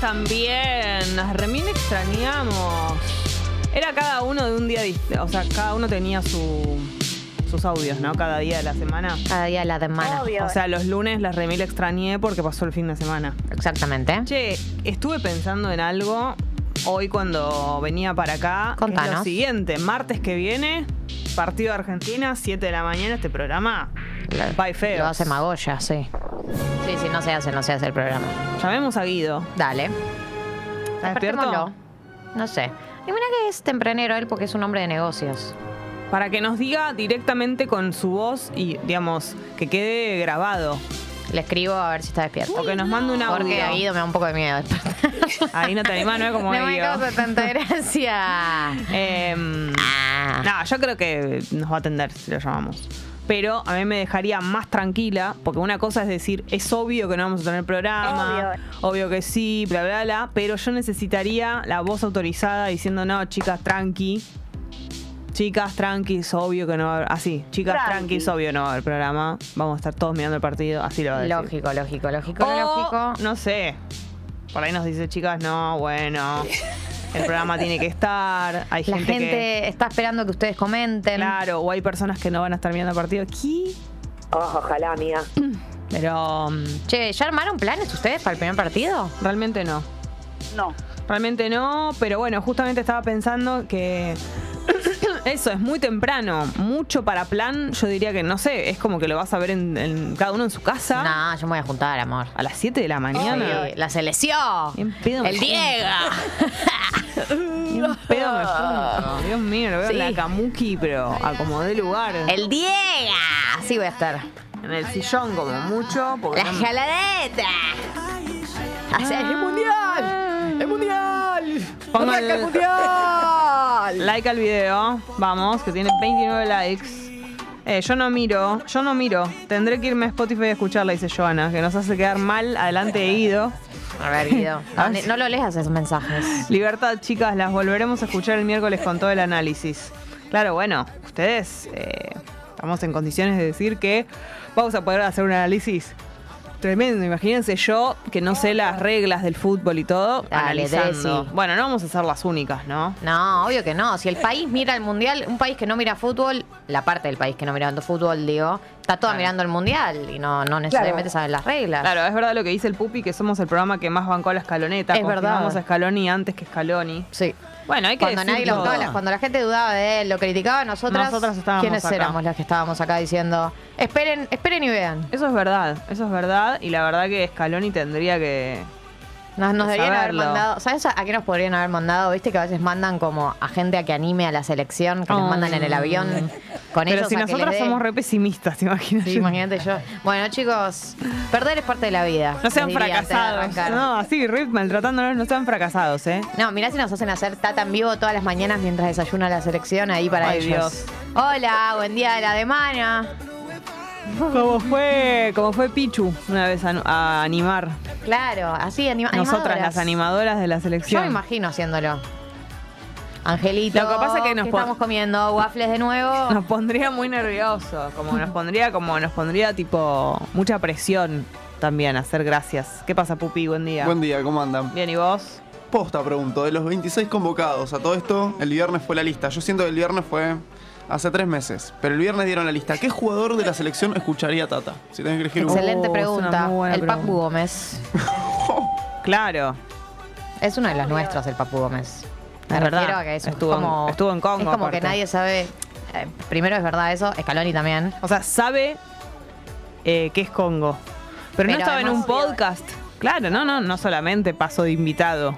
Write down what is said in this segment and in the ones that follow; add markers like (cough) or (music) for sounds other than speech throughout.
también. Las remil extrañamos. Era cada uno de un día. O sea, cada uno tenía su, sus audios, ¿no? Cada día de la semana. Cada día de la semana. Obvio. O sea, los lunes las remil extrañé porque pasó el fin de semana. Exactamente. Che, estuve pensando en algo hoy cuando venía para acá. que Es lo Contanos. siguiente, martes que viene, partido de Argentina, 7 de la mañana, este programa. Bye feo. Lo hace Magoya, sí. Sí, sí, no se hace, no se hace el programa. Llamemos a Guido. Dale. ¿Está despierto? No sé. Y mira que es tempranero él porque es un hombre de negocios. Para que nos diga directamente con su voz y, digamos, que quede grabado. Le escribo a ver si está despierto. O que nos mande un audio. Porque a Guido me da un poco de miedo despertar. Ahí no te animás, no es como (laughs) no me Guido. causa tanta gracia. (laughs) Em, Ah. no, yo creo que nos va a atender si lo llamamos. Pero a mí me dejaría más tranquila, porque una cosa es decir, es obvio que no vamos a tener programa, obvio, que sí, bla, bla, bla, pero yo necesitaría la voz autorizada diciendo, no, chicas, tranqui. Chicas, tranqui, es obvio que no va a haber. Así, chicas, tranqui, Tranqui. es obvio que no va a haber programa. Vamos a estar todos mirando el partido, así lo va a decir. Lógico, lógico, lógico, O, lógico. No sé. Por ahí nos dice, chicas, no, bueno. (laughs) El programa tiene que estar. Hay La gente, gente que. está esperando que ustedes comenten. Claro, o hay personas que no van a estar mirando el partido. ¿Qué? Oh, ojalá, amiga. Pero mm, Che, ¿ya armaron planes ustedes para el primer partido? realmente no. No. Realmente no, pero bueno, justamente estaba pensando que eso es muy temprano, mucho para plan, yo diría que no sé, es como que lo vas a ver en, en- cada uno en su casa No, yo me voy a juntar, amor. a las 7 de la mañana. Sí, la selección. Bien pedo El. Diego. Bien pedo me junto. Dios mío, lo veo Sí. en la Kamuki, pero acomodé lugar. El Diego. Así voy a estar. En el sillón como mucho, porque La jaladeta. El mundial. El mundial. Pongan el- like al video, vamos, que tiene 29 likes. Eh, yo no miro, yo no miro. Tendré que irme a Spotify a escucharla, dice Joana, que nos hace quedar mal adelante de Guido. A ver, Guido. (laughs) No lo leas esos mensajes. Libertad, chicas, las volveremos a escuchar el miércoles con todo el análisis. Claro, bueno, ustedes eh, estamos en condiciones de decir que vamos a poder hacer un análisis tremendo. Imagínense yo, que no sé las reglas del fútbol y todo, Dale, analizando. Dresi. Bueno, no vamos a ser las únicas, ¿no? No, obvio que no. Si el país mira el mundial, un país que no mira fútbol, la parte del país que no mira tanto fútbol, digo, está toda Claro. mirando el mundial y no, no necesariamente saben las reglas. Claro, es verdad lo que dice el Pupi, que somos el programa que más bancó a la escaloneta. Es verdad. Vamos a Scaloni antes que Scaloni. Sí. Bueno, hay que Cuando, nadie lo cuando la gente dudaba de él, lo criticaba, nosotras, Nosotras ¿quiénes acá. éramos las que estábamos acá diciendo, esperen, esperen y vean? Eso es verdad, eso es verdad. Y la verdad que Scaloni tendría que... Nos, nos De deberían haber mandado, ¿sabes a qué nos podrían haber mandado? Viste que a veces mandan como a gente a que anime a la selección, que nos Oh. mandan en el avión con Pero ellos si dé- somos re pesimistas, ¿te imaginas? Sí, imagínate yo. Bueno, chicos, perder es parte de la vida. No sean fracasados. No, así, Rip maltratándonos, no sean fracasados, ¿eh? No, mirá si nos hacen hacer tata en vivo todas las mañanas mientras desayuna la selección ahí para Ay, ellos. Dios. Hola, buen día de la semana. Como fue, como fue Pichu una vez a, a animar. Claro, así anima Nosotras, las animadoras de la Yo selección. me imagino haciéndolo. Angelito, Lo que pasa es que nos ¿qué pon- estamos comiendo waffles de nuevo. (laughs) Nos pondría muy nervioso, como nos pondría, como nos pondría tipo mucha presión también hacer gracias. ¿Qué pasa, Pupi? Buen día. Buen día, ¿cómo andan? Bien, ¿y vos? Posta, pregunto, de los 26 convocados a todo esto, el viernes fue la lista. Yo siento que el viernes fue hace tres meses, pero el viernes dieron la lista. ¿Qué jugador de la selección escucharía Tata? Si tenés que elegir uno. Excelente Oh, es una pregunta. muy buena el Papu pregunta. Gómez. (laughs) Claro. Es uno de los nuestros, el Papu Gómez. Me Es verdad. refiero a que es Estuvo en- como, estuvo en Congo, Es como aparte. que nadie sabe. eh, primero es verdad eso, Scaloni también. O sea, sabe eh, que es Congo. Pero, no estaba en un podcast. Claro, no, no, no solamente pasó de invitado.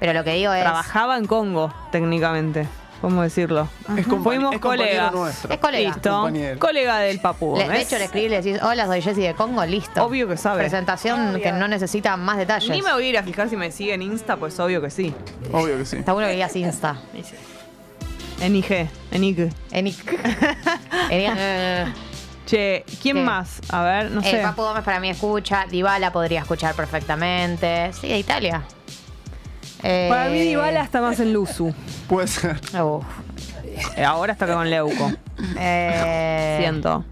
Pero lo que digo es. Trabajaba en Congo, técnicamente. ¿Cómo decirlo? Es Fuimos es colegas. nuestro. Es colega. Listo. Compañero. Colega del Papu. Le- de hecho, le escribí y le decís, hola, soy Jessy de Congo, listo. Obvio que sabe. Presentación que no necesita más detalles. Ni me voy a ir a fijar si me sigue en Insta, pues obvio que sí. Obvio que sí. Está bueno que digas Insta. En IG, en IG. En (laughs) en- Che, ¿quién ¿Qué? más? A ver, no El sé. Papu Gómez para mí escucha, Dybala podría escuchar perfectamente. Sí, de Italia. Eh, Para mí Dybala está más en Luzu. Puede ser. uf. Eh, Ahora está con Leuco. Eh, Siento.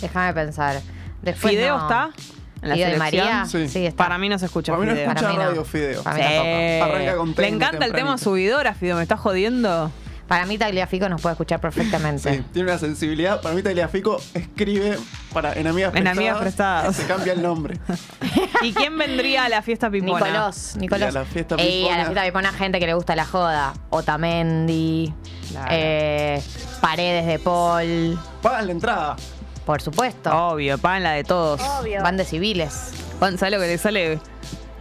Déjame pensar. Después ¿Fideo no. está? en la ¿Y de selección. María? Sí. Sí, está. Para mí no se escucha Para mí no Fideo. escucha Para mí no. radio Fideo. Para mí Sí. tampoco. Arranca con Le encanta el tema tempranito. subidora, Fideo, me estás jodiendo. Para mí Tagliafico nos puede escuchar perfectamente. Sí, tiene una sensibilidad. Para mí Tagliafico escribe para en amigas En prestadas. Amigas Prestadas. Se cambia el nombre. (laughs) ¿Y quién vendría a la fiesta pipona? Nicolás, Nicolás. Y a la fiesta Ey, a la pipona. fiesta pipona gente que le gusta la joda. Otamendi, Claro. eh, Paredes de Paul, Pagan la entrada. por supuesto. Obvio, pagan la de todos. Obvio. Van de civiles. ¿Sabes lo que le sale?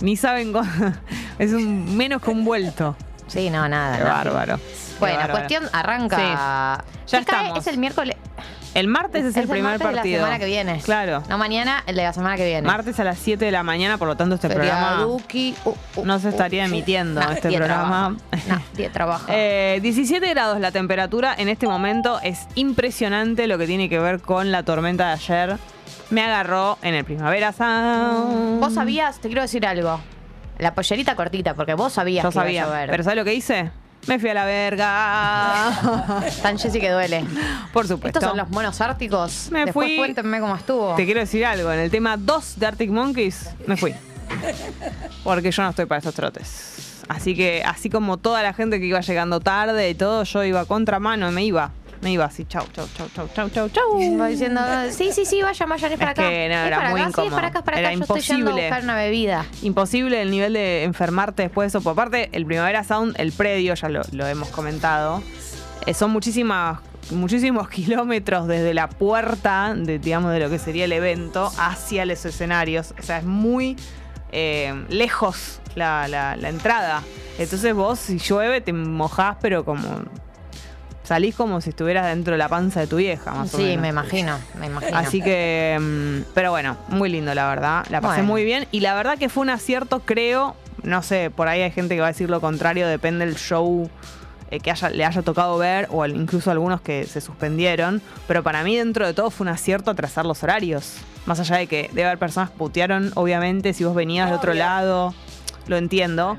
Ni saben cómo- (laughs) Es un, menos que un vuelto. Sí, no, nada. Qué nada. bárbaro. Bueno, bárbaro. cuestión arranca. Sí. Ya estamos. Es el miércoles. El martes es, el primer martes partido. de la semana que viene. Claro. No mañana, el de la semana que viene. Martes a las 7 de la mañana, por lo tanto este programa Feriaduki. Uh, uh, no se uh, estaría uh. emitiendo este programa. trabajo. De trabajo. (laughs) Eh, 17 grados la temperatura en este momento. Es impresionante lo que tiene que ver con la tormenta de ayer. Me agarró en el Primavera Sound. Vos sabías, te quiero decir algo. La pollerita cortita, porque vos sabías Yo que iba a sabía. llover. Pero ¿sabes lo que hice? Me fui a la verga. (laughs) Tan Jessy que duele. Por supuesto. Estos son los monos árticos. Me Después fui- cuéntenme cómo estuvo. Te quiero decir algo. En el tema 2 de Arctic Monkeys, me fui. Porque yo no estoy para esos trotes. Así que, así como toda la gente que iba llegando tarde y todo, yo iba a contramano y me iba. Me iba así, chau, chau, chau, chau, chau, chau, chau. Diciendo, sí, sí, sí, vayan, vayan, es para acá. que no, es era para muy acá, sí, es incómodo. para acá, es para acá. Era Yo estoy yendo a imposible. buscar una bebida. Imposible el nivel de enfermarte después de eso. Por aparte, el Primavera Sound, el predio, ya lo, lo hemos comentado, eh, son muchísimas muchísimos (laughs) kilómetros desde la puerta de, digamos, de lo que sería el evento hacia los escenarios. O sea, es muy eh, lejos la, la- la entrada. Entonces vos, si llueve, te mojás, pero como... Salís como si estuvieras dentro de la panza de tu vieja, más o Sí, menos. me imagino, me imagino. Así que, mm, pero bueno, muy lindo, la verdad. La pasé Bueno. muy bien. Y la verdad que fue un acierto, creo. No sé, por ahí hay gente que va a decir lo contrario, depende del show eh, que haya, le haya tocado ver, o incluso algunos que se suspendieron. Pero para mí, dentro de todo, fue un acierto atrasar los horarios. Más allá de que debe haber personas que putearon, obviamente, si vos venías de otro lado, lo entiendo.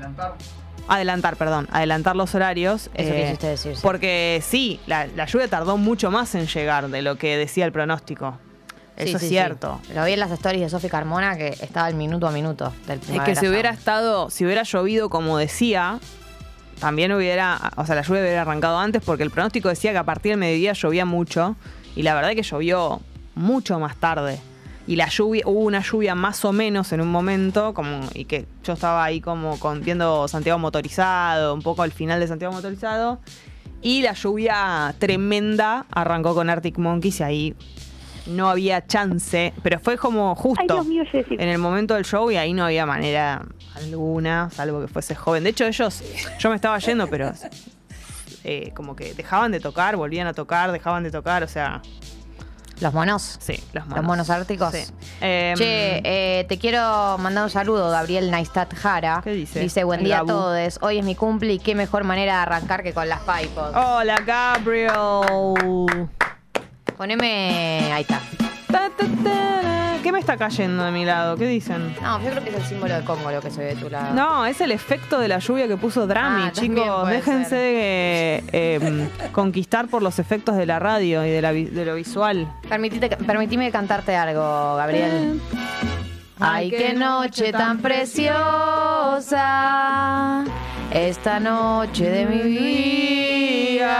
Adelantar, perdón, adelantar los horarios. Eso eh, quisiste decir, sí. Porque sí, la, la lluvia tardó mucho más en llegar de lo que decía el pronóstico. Sí, Eso sí, es cierto. Lo vi en las stories de Sofi Carmona que estaba al minuto a minuto del Es que si hubiera estado, si hubiera llovido como decía, también hubiera, o sea, la lluvia hubiera arrancado antes porque el pronóstico decía que a partir del mediodía llovía mucho y la verdad que llovió mucho más tarde. Y la lluvia, hubo una lluvia más o menos en un momento, como, y que yo estaba ahí como con, viendo Santiago motorizado, un poco al final de Santiago motorizado. Y la lluvia tremenda arrancó con Arctic Monkeys y ahí no había chance, pero fue como justo Ay, mío, en el momento del show y ahí no había manera alguna, salvo que fuese joven. De hecho, ellos, yo me estaba yendo, pero eh, como que dejaban de tocar, volvían a tocar, dejaban de tocar, o sea, Los monos. sí, los monos. Los monos árticos. Sí. Em, Che, eh, te quiero mandar un saludo, Gabriel Neistat Jara. ¿Qué dice? Dice, buen El día a todos. Hoy es mi cumple y qué mejor manera de arrancar que con las Pipos. Hola, Gabriel. Poneme. Ahí está. Ta, ta, ta. ¿Qué me está cayendo de mi lado? ¿Qué dicen? No, yo creo que es el símbolo de Congo lo que se ve de tu lado. No, es el efecto de la lluvia que puso Drami, Ah, chicos. Déjense ser. de eh, conquistar por los efectos de la radio y de, la vi- de lo visual. Permitite, permitime cantarte algo, Gabriel. Ay, qué noche tan preciosa, esta noche de mi vida.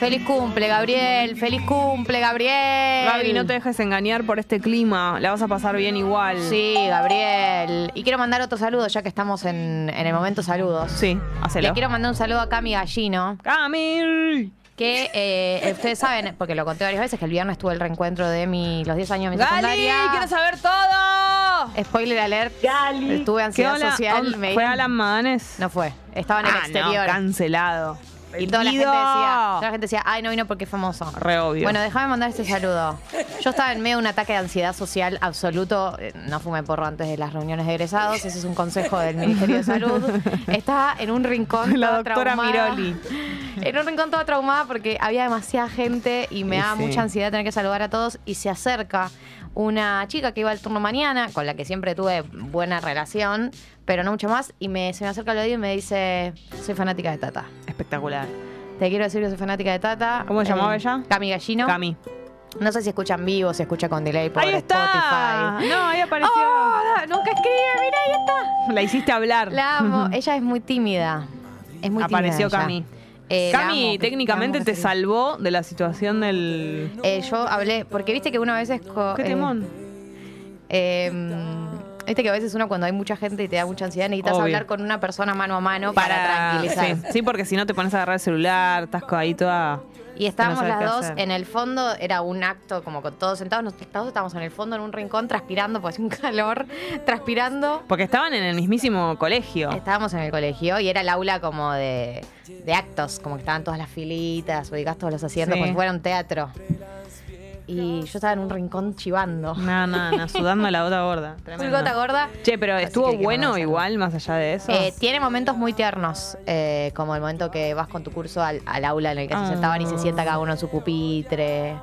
Feliz cumple, Gabriel, feliz cumple, Gabriel. Gaby, no te dejes engañar por este clima. La vas a pasar bien igual. Sí, Gabriel. Y quiero mandar otro saludo, ya que estamos en, en el momento saludos. Sí, hacelo. Le quiero mandar un saludo a Cami Gallino, Camil. que eh, ustedes saben, porque lo conté varias veces, que el viernes tuve el reencuentro de mi, los 10 años de mi Gali, secundaria. quiero saber todo. Spoiler alert. Gali. Tuve ¿Qué ansiedad hola? social. me ¿Fue Alan Madanes? No fue. Estaba en el Ah, exterior. No, cancelado. Y toda la, gente decía, toda la gente decía, ay, no vino porque es famoso. Re obvio. Bueno, déjame mandar este saludo. Yo estaba en medio de un ataque de ansiedad social absoluto. Eh, No fumé porro antes de las reuniones de egresados. Ese es un consejo del Ministerio de Salud. Estaba en un rincón (laughs) La toda doctora traumada. Miroli. En un rincón toda traumada porque había demasiada gente y me Y da sí. mucha ansiedad tener que saludar a todos. Y se acerca una chica que iba al turno mañana, con la que siempre tuve buena relación, pero no mucho más. Y me, se me acerca al oído y me dice: Soy fanática de Tata. Espectacular. Te quiero decir que soy fanática de Tata. ¿Cómo se llamaba Eh, ella? Cami Gallino. Cami. No sé si escucha en vivo, si escucha con delay por Ahí está. Spotify. No, ahí apareció. Oh, nunca escribe, mira, ahí está. La hiciste hablar. La amo. (laughs) Ella es muy tímida. Es muy Apareció tímida ella. Cami. Eh, Cami amo, técnicamente amo, te sí. salvó de la situación del. Eh, yo hablé, porque viste que una vez es. ¿Qué temón? eh, viste que a veces uno cuando hay mucha gente y te da mucha ansiedad necesitas Obvio. hablar con una persona mano a mano para, tranquilizar. Sí, sí, porque si no te pones a agarrar el celular, estás ahí toda. Y estábamos las dos hacer. en el fondo, era un acto como con todos sentados, nos- todos estábamos en el fondo en un rincón transpirando, hacía un (laughs) calor, transpirando. Porque estaban en el mismísimo colegio. Estábamos en el colegio y era el aula como de, de actos, como que estaban todas las filitas, ubicás todos los asientos, Sí. como si fuera un teatro. Y yo estaba en un rincón chivando. No, no, no, (laughs) sudando la gota gorda. Tremendo. gota gorda. Che, pero Así estuvo que hay que bueno igual, más allá de eso. Eh, tiene momentos muy tiernos, eh, como el momento que vas con tu curso al, al aula en el que Ah. se sentaban y se sienta cada uno en su pupitre.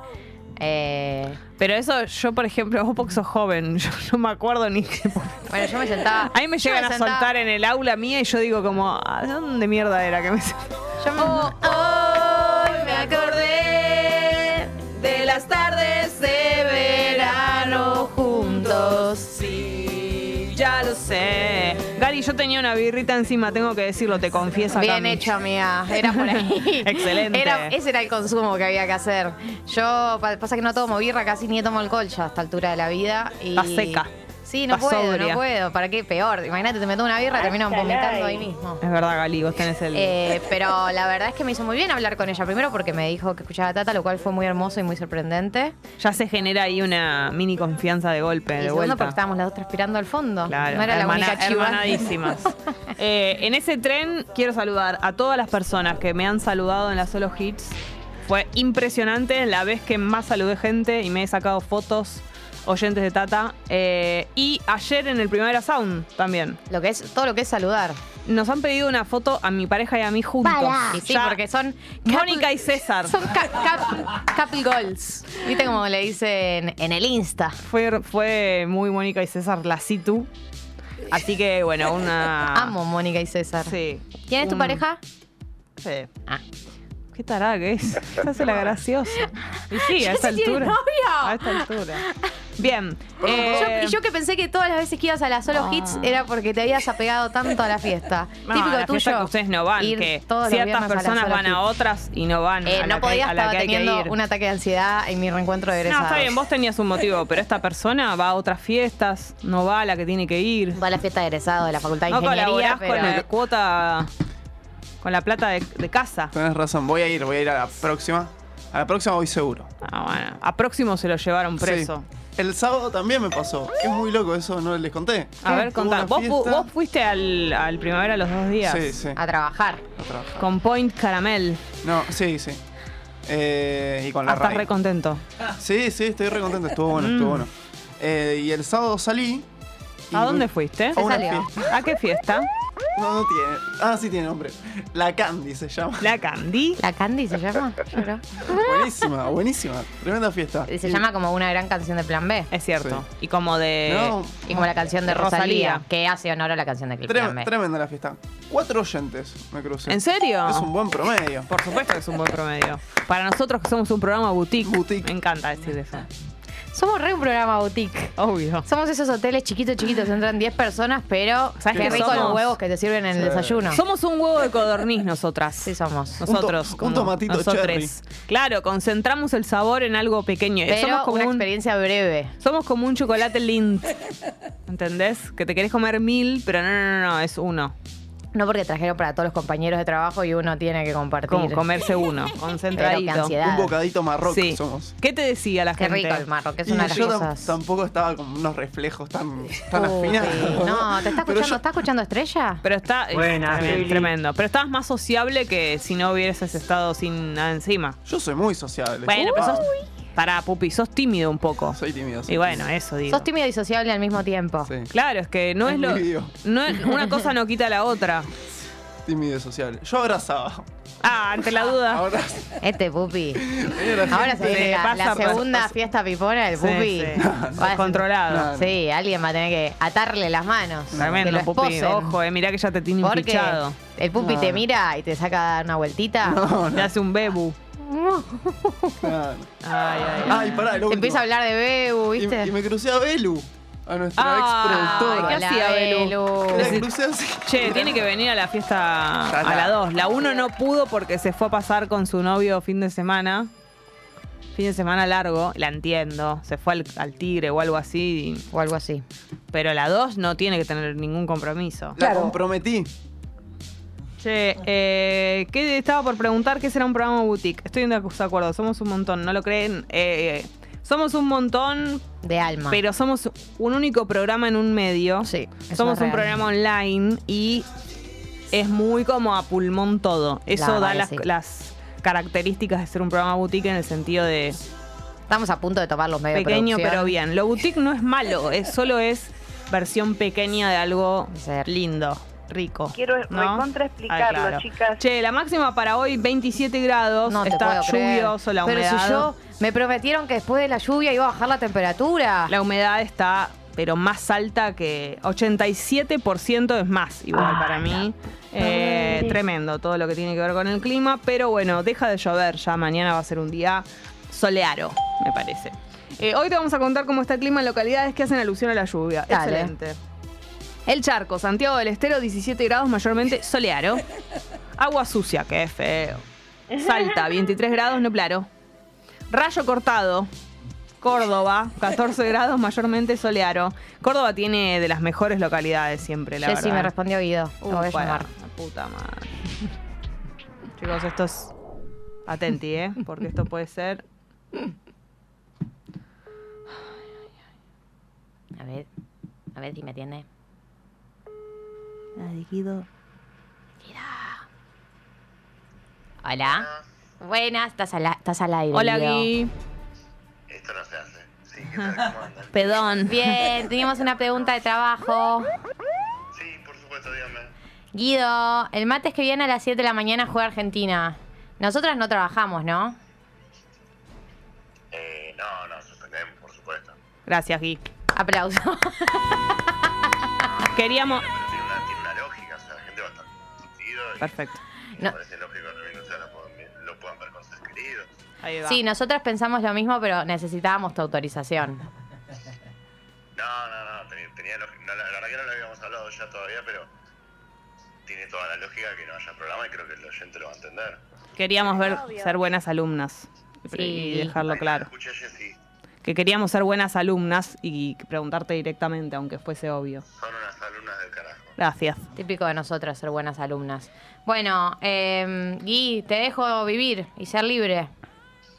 Eh, pero eso, yo, por ejemplo, vos porque sos joven, (laughs) yo no me acuerdo ni qué. bueno, yo me sentaba. A mí me llegan a sentaba- soltar en el aula mía y yo digo como, ¿a dónde mierda era que me Yo me, (laughs) hoy me acordé las tardes de verano juntos. Sí, ya lo sé. Gary, yo tenía una birrita encima, tengo que decirlo, te confieso. Bien Cami. hecho, amiga. Era por ahí. (laughs) Excelente. Era, ese era el consumo que había que hacer. Yo, pa- pasa que no tomo birra, casi ni tomo alcohol ya a esta altura de la vida. Y... Estás seca. Sí, no Estás puedo, sobria. no puedo. ¿Para qué? Peor. Imagínate, te meto una birra y termino Hasta vomitando ahí mismo. Es verdad, Gali, vos tenés el. Eh, pero la verdad es que me hizo muy bien hablar con ella. Primero porque me dijo que escuchaba a Tata, lo cual fue muy hermoso y muy sorprendente. ya se genera ahí una mini confianza de golpe, y de segundo vuelta. porque estábamos las dos transpirando al fondo. Claro, no era hermana- la única chiva. hermanadísimas. (laughs) Eh, en ese tren quiero saludar a todas las personas que me han saludado en la Solo Hits. Fue impresionante la vez que más saludé gente y me he sacado fotos oyentes de Tata. Eh, y ayer en el Primavera Sound también. Lo que es, todo lo que es saludar. Nos han pedido una foto a mi pareja y a mí juntos. Y sí, Ya- porque son. Mónica y César. Son ca- cap- couple goals. ¿Viste como le dicen en el Insta? Fue, fue muy Mónica y César la situ. Así que, bueno, una. (laughs) Amo Mónica y César. Sí. ¿Quién es tu Un- pareja? Sí. Ah. Qué tarada que es. (laughs) Se hace la graciosa. Y sí, a (laughs) esta altura. novio. A esta altura. Bien. Yo- eh, y yo que pensé que todas las veces que ibas a la solo Ah. hits era porque te habías apegado tanto a la fiesta. no, Típico la tuyo. fiesta que ustedes no van, que ciertas a personas van a otras y no van Eh, a la no que, podía a la estar teniendo un ataque de ansiedad en mi reencuentro de No, egresados. está bien, vos tenías un motivo, pero esta persona va a otras fiestas, no va a la que tiene que ir. Va a la fiesta de egresados de la Facultad de No Ingeniería, colaborás pero... con la cuota, con la plata de, de casa. Tenés razón, voy a ir, voy a ir a la próxima. A la próxima voy seguro. Ah, bueno. A próximo se lo llevaron preso. Sí. El sábado también me pasó. Es muy loco eso, no les conté. A ver, Tuve contá. una ¿Vos, fu- fiesta- vos fuiste al, al primavera los dos días. Sí, sí. A trabajar. a trabajar. Con Point Caramel. No, sí, sí. Eh, y con la Ah, estás RAI. re contento. Sí, sí, estoy re contento. Estuvo bueno, estuvo Mm. bueno. Eh, y el sábado salí. y ¿A dónde fui- fuiste? A una salió? fiesta. ¿A qué fiesta? No, no tiene. Ah, sí tiene nombre. La Candy se llama. La Candy. ¿La Candy se llama? Buenísima, buenísima. Tremenda fiesta. Se llama como una gran canción de Plan B. Es cierto. Sí. Y como de. No, Y como la canción de Rosalía. Rosalía, que hace honor a la canción de Plan B. tremenda la fiesta. Cuatro oyentes me crucé. ¿En serio? Es un buen promedio. Por supuesto que es un buen promedio. Para nosotros que somos un programa boutique. Boutique. Me encanta decir eso. Somos re un programa boutique. Obvio. Somos esos hoteles chiquitos, chiquitos, entran 10 personas, pero ¿Sabes qué rico somos? los huevos que te sirven en el desayuno. Somos un huevo de codorniz nosotras. Sí, somos. Nosotros. Un to- un tomatito nosotres. cherry. Claro, concentramos el sabor en algo pequeño. Pero somos como una un, experiencia breve. somos como un chocolate Lindt. ¿Entendés? Que te querés comer mil, pero no, no, no, no, es uno. No porque trajeron para todos los compañeros de trabajo y uno tiene que compartir. Como comerse uno, (laughs) concentradito. qué ansiedad. Un bocadito marroco Sí. somos. ¿Qué te decía la Qué gente? rico el marro, que es Y una de las yo cosas. tampoco estaba con unos reflejos tan, (laughs) tan Uy, afinados. (laughs) No, ¿te está escuchando? yo- ¿Está escuchando Estrella? Pero está es Buena, tremendo. Pero estabas más sociable que si no hubieses estado sin nada encima. Yo soy muy sociable. Bueno, pero sos. Pará, Pupi, sos tímido un poco. Soy tímido. soy Y bueno, tímido. eso digo. Sos tímido y sociable al mismo tiempo. Sí, Claro, es que no Es es, lo. vivo. No es- una cosa no quita la otra. tímido y sociable. Yo abrazaba. Ah, ante la duda. Ahora, Este pupi. (laughs) Ahora se gente- viene la, pasa, la pasa, segunda pasa. fiesta pipona del Sí, pupi. sí. Va a ser- Controlado. No, no. Sí, alguien va a tener que atarle las manos. que Tremendo, Pupi. esposen. Ojo, eh, mirá que ya te tiene Porque fichado. el pupi No, te mira y te saca a dar una vueltita. No, Te no. hace un bebu. Claro. Ay, ay, ay. Ay, pará, lo último. empieza a hablar de Bebu, Y, ¿viste? y me crucé a Belu, a nuestra Ah, ex productora. ¿qué hacía Belu? La crucé así. Che, tiene que venir a la fiesta Ya a la 2. La 1 no pudo porque se fue a pasar con su novio fin de semana. Fin de semana largo, la entiendo. Se fue al, al tigre o algo así. O algo así. Pero la 2 no tiene que tener ningún compromiso. La comprometí. Che, eh, ¿qué estaba por preguntar? ¿Qué será un programa boutique? Estoy de acuerdo, somos un montón, ¿no lo creen? Eh, somos un montón, De alma. pero somos un único programa en un medio. Sí, Somos un real. programa online y es muy como a pulmón todo. Eso La da las, sí. las características de ser un programa boutique en el sentido de Estamos a punto de tomar los medios pequeño pero bien. Lo boutique no es malo, es, solo es versión pequeña de algo Ser. lindo, rico. Quiero ¿no? recontra explicarlo, Ay, claro. chicas. Che, la máxima para hoy 27 grados, No está lluvioso, la Pero humedad. si yo me prometieron que después de la lluvia iba a bajar la temperatura. La humedad está pero más alta que 87% es más igual para mí. Eh, tremendo todo lo que tiene que ver con el clima, pero bueno, deja de llover ya, mañana va a ser un día soleado, me parece. Eh, hoy te vamos a contar cómo está el clima en localidades que hacen alusión a la lluvia. Dale. Excelente. El Charco, Santiago del Estero, 17 grados, mayormente soleado. Agua sucia, qué feo. Salta, 23 grados, no claro. Rayo cortado, Córdoba, 14 grados, mayormente soleado. Córdoba tiene de las mejores localidades siempre, la Jessy verdad. me respondió Guido. Lo voy a Upa, llamar. la puta madre. Chicos, esto es. Atenti, ¿eh? Porque esto puede ser. A ver, a ver si me atiende. Ay, Guido. Hola. Buenas, estás al, estás al aire. Hola, Guido. Gui. Esto no se hace. Sí, ¿qué tal? ¿Cómo andan? (laughs) Pedón. Bien, teníamos una pregunta de trabajo. Sí, por supuesto, dígame. Guido, el martes que viene a las 7 de la mañana juega Argentina. Nosotras no trabajamos, ¿no? Eh, no, no, suspendemos, por supuesto. Gracias, Gui. Aplauso. Queríamos. Y Perfecto. me No. parece lógico que lo puedan, lo puedan ver con sus queridos. Ahí va. Sí, nosotras pensamos lo mismo, pero necesitábamos tu autorización. No, no, no, tenía, tenía. No, la, la verdad que no lo habíamos hablado ya todavía, pero tiene toda la lógica que no haya programa y creo que el oyente lo va a entender. Queríamos ver ser buenas alumnas. Y Sí. dejarlo Ahí, claro. Escuché a Jessy, Que queríamos ser buenas alumnas y preguntarte directamente, aunque fuese obvio. son unas alumnas. Gracias. Típico de nosotras ser buenas alumnas. Bueno, eh, Gui, te dejo vivir y ser libre.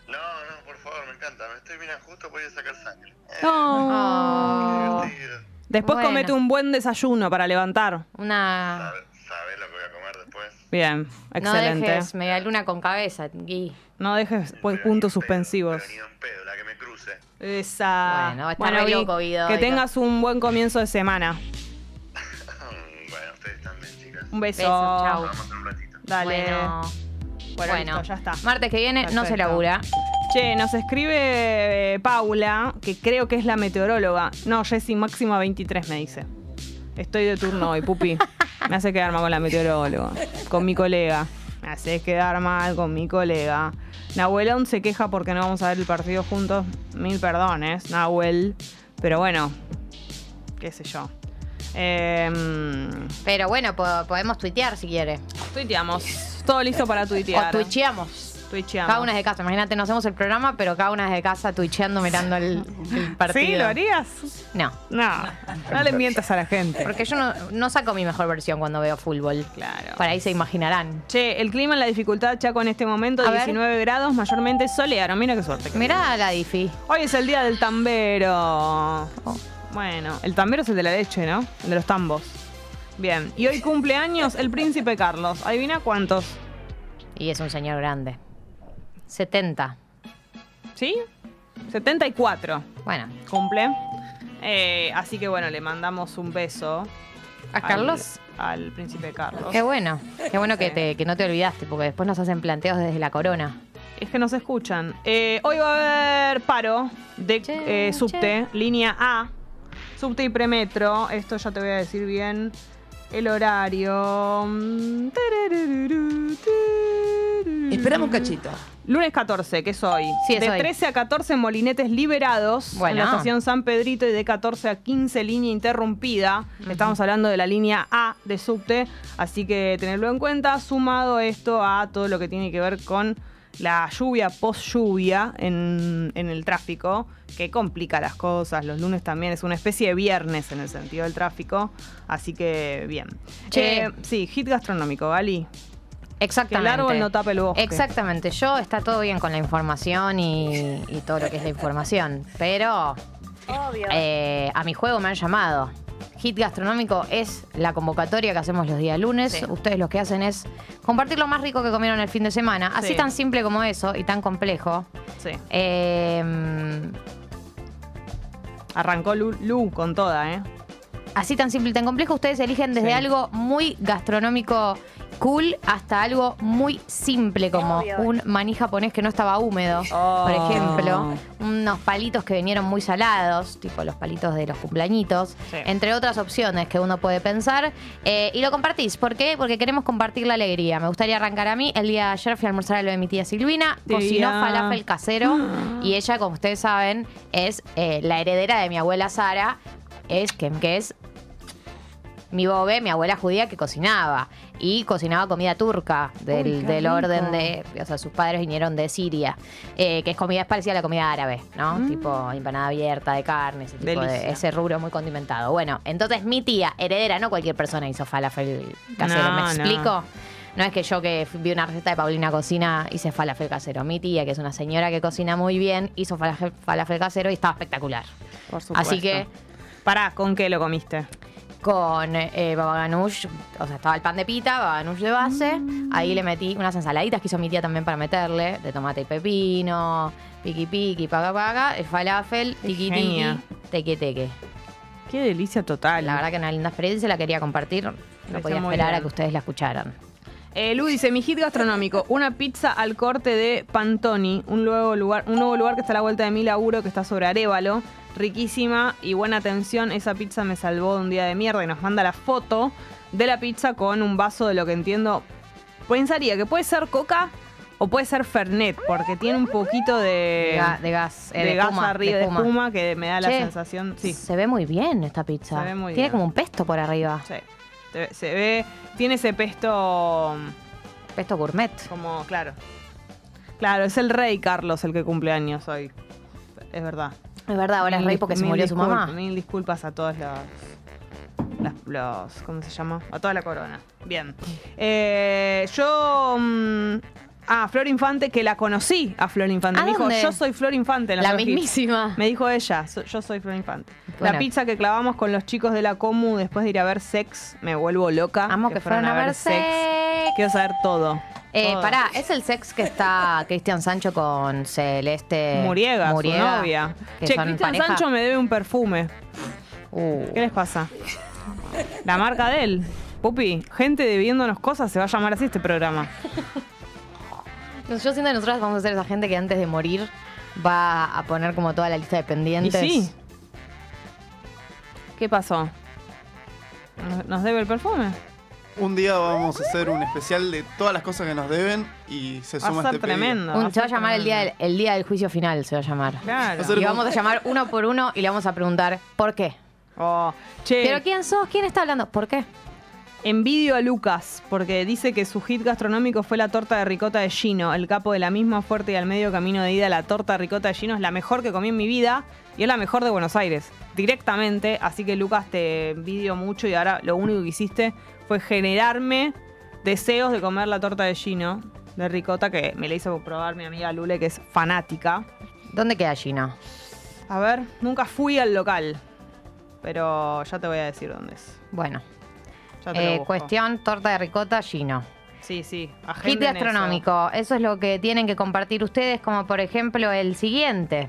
No, no, por favor, me encanta. Me estoy, mira, justo voy a sacar sangre. Eh, Oh, divertido. Después Bueno. comete un buen desayuno para levantar. una... ¿Sabes lo que voy a comer después? Bien, No excelente. dejes media luna con cabeza, Gui. No dejes pues, Pero puntos pedo, suspensivos. Pero ni en pedo, la que me cruce. Esa. Bueno, va a estar re Gui, loco, Guido, Que tengas un buen comienzo de semana. Un beso. Besos, chau. Vamos en un ratito. Dale. Bueno, Bueno, bueno, listo, ya está. Martes que viene no se labura. Che, nos escribe eh, Paula, que creo que es la meteoróloga. No, Jessy, máxima 23 me dice. Estoy de turno hoy, pupi. Me hace quedar mal con la meteoróloga. Con mi colega. Me hace quedar mal con mi colega. Nahuelón se queja porque no vamos a ver el partido juntos. Mil perdones, Nahuel. Pero bueno, qué sé yo. Em, Pero bueno, po- podemos tuitear si quiere. tuiteamos. Todo listo para tuitear. O twitcheamos. Tuiteamos. Cada una desde casa. Imagínate, no hacemos el programa, pero cada una desde casa twitcheando mirando el, el (laughs) partido. ¿Sí? ¿Lo harías? No. No, no le mientas a la gente. Porque yo no, no saco mi mejor versión cuando veo fútbol. Claro. Por ahí se imaginarán. Che, el clima en la dificultad Chaco en este momento, A ver. 19 grados, mayormente soleado. Mira qué suerte. que Mirá la Difi. Hoy es el día del tambero. Bueno, el tambero es el de la leche, ¿no? El de los tambos. Bien, y hoy cumple años el príncipe Carlos. ¿Adivina cuántos? Y es un señor grande. 70. ¿Sí? 74 Bueno. cumple. Eh, así que bueno, le mandamos un beso. ¿A Carlos? Al, príncipe Carlos. Qué bueno. Qué bueno que, te, que no te olvidaste, porque después nos hacen planteos desde la corona. Es que nos escuchan. Eh, hoy va a haber paro de Che, eh, subte, línea A, subte y premetro. Esto ya te voy a decir bien el horario. Esperame un cachito. Lunes 14, que es hoy. Sí, es de hoy. 13 a 14 molinetes liberados en la estación San Pedrito y de 14 a 15 línea interrumpida. Estamos hablando de la línea A de subte, así que tenerlo en cuenta, sumado esto a todo lo que tiene que ver con la lluvia post lluvia en, en el tráfico, que complica las cosas. Los lunes también es una especie de viernes en el sentido del tráfico, así que bien. Che. Eh, sí, hit gastronómico, Gali. Exactamente. Que el árbol no tape el bosque. Exactamente. Yo está todo bien con la información y, y todo lo que es la información. Pero Obvio. eh, a mi juego me han llamado. Hit Gastronómico es la convocatoria que hacemos los días lunes. Sí. Ustedes lo que hacen es compartir lo más rico que comieron el fin de semana. Así Sí. tan simple como eso y tan complejo. Sí. Eh, Arrancó Lu, Lu con toda, ¿eh? así tan simple y tan complejo, ustedes eligen desde Sí. algo muy gastronómico cool hasta algo muy simple como Obvio. un maní japonés que no estaba húmedo, Oh. por ejemplo, unos palitos que vinieron muy salados, tipo los palitos de los cumpleañitos, Sí. entre otras opciones que uno puede pensar, eh, y lo compartís. ¿Por qué? Porque queremos compartir la alegría. Me gustaría arrancar a mí. El día de ayer fui a almorzar a lo de mi tía Silvina, Tía. cocinó falafel casero, (gasps) y ella, como ustedes saben, es eh, la heredera de mi abuela Sara, es que, que es mi bobe, mi abuela judía que cocinaba y cocinaba comida turca del, Uy, orden de, o sea, sus padres vinieron de Siria, eh, que es comida es parecida a la comida árabe, ¿no? Tipo empanada abierta de carne, ese, tipo de- Mm. Ese rubro muy condimentado. Bueno, entonces mi tía, heredera, no cualquier persona hizo falafel casero, No, ¿me explico? No es que yo que vi una receta de Paulina Cocina hice falafel casero. Mi tía, que es una señora que cocina muy bien, hizo falafel, falafel casero y estaba espectacular. Por Así que Pará, ¿con qué lo comiste? Con eh, baba ganoush, o sea, estaba el pan de pita, baba ganoush de base. Ahí le metí unas ensaladitas que hizo mi tía también para meterle, de tomate y pepino, piqui piqui, paga paga, el falafel, genia. tiqui, teque teque. Qué delicia total. La verdad que una linda experiencia, la quería compartir. No Está podía esperar a que ustedes la escucharan. Eh, Lu dice, mi hit gastronómico, una pizza al corte de Pantoni, un nuevo lugar, un nuevo lugar que está a la vuelta de mi laburo, que está sobre Arevalo, riquísima y buena atención, esa pizza me salvó de un día de mierda y nos manda la foto de la pizza con un vaso de lo que entiendo, pensaría que puede ser coca o puede ser Fernet, porque tiene un poquito de, De, ga- de gas, eh, de de, gas arriba, de espuma, que me da la Che, sensación, sí, Se ve muy bien esta pizza. Se ve muy Tiene bien. como un pesto por arriba. sí, se, se ve, tiene ese pesto... Pesto gourmet. Como, claro. Claro, es el rey Carlos el que cumple años hoy. Es verdad. Es verdad, ahora es rey porque se mil murió su mamá. Mil disculpas a todos los, las- los. ¿Cómo se llama? A toda la corona. Bien. Eh, yo. mm, ah, Flor Infante, que la conocí a Flor Infante. ¿A Me dijo, dónde? yo soy Flor Infante. en La Flor Hits. mismísima. Me dijo ella, so- yo soy Flor Infante. Bueno. La pizza que clavamos con los chicos de la Comu después de ir a ver Sex, me vuelvo loca. Amo que, fueron a ver sex. Quiero saber todo. Eh, pará, ¿es el sex que está Cristian Sancho con Celeste Muriega, su novia. Que Che, son Cristian pareja? Sancho me debe un perfume. Uh, ¿Qué les pasa? La marca de él. Pupi, gente debiéndonos cosas se va a llamar así este programa. Yo siento que nosotros vamos a ser esa gente que antes de morir va a poner como toda la lista de ¿Y pendientes. sí? ¿Qué pasó? ¿Nos- ¿Nos debe el perfume? Un día vamos a hacer un especial de todas las cosas que nos deben y se Va suma a ser este pedido. tremendo. Un- se va a ser llamar el día, del, el día del juicio final, se va a llamar. Claro. Hacer- Y vamos a llamar uno por uno y le vamos a preguntar ¿por qué? Oh, che, ¿Pero quién sos? ¿Quién está hablando? ¿Por qué? envidio a Lucas porque dice que su hit gastronómico fue la torta de ricota de Gino, el capo de la misma fuerte y al medio camino de ida. La torta de ricota de Gino es la mejor que comí en mi vida y es la mejor de Buenos Aires, directamente. Así que Lucas, te envidio mucho y ahora lo único que hiciste fue generarme deseos de comer la torta de Gino de ricota que me la hizo probar mi amiga Lule, que es fanática. ¿Dónde queda Gino? A ver, nunca fui al local, pero ya te voy a decir dónde es. Bueno, Ya te lo eh, busco. cuestión torta de ricota Gino. Sí, sí. Eso. gastronómico, eso. es lo que tienen que compartir ustedes, como por ejemplo el siguiente.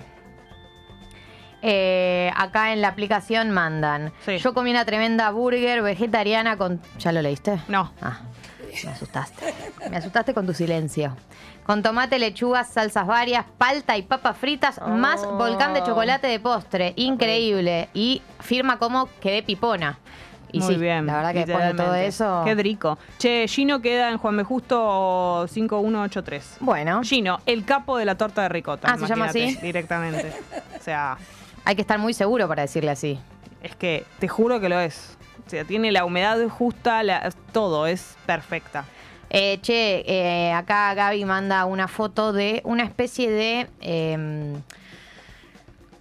Eh, acá en la aplicación mandan. Sí. Yo comí una tremenda burger vegetariana con. ¿Ya lo leíste? No. Ah, me asustaste. Me asustaste con tu silencio. Con tomate, lechugas, salsas varias, palta y papas fritas, más Oh. volcán de chocolate de postre. Increíble. Y firma como quedé pipona. Y Muy sí, bien. la verdad que después de todo eso... Qué rico. Che, Gino queda en Juan B. Justo 5183. Bueno, Gino, el capo de la torta de ricota. Ah, ¿se llama así? Directamente. O sea, hay que estar muy seguro para decirle así. es que te juro que lo es. O sea, tiene la humedad justa, la- todo, es perfecta. Eh, che, eh, acá Gaby manda una foto de una especie de... eh,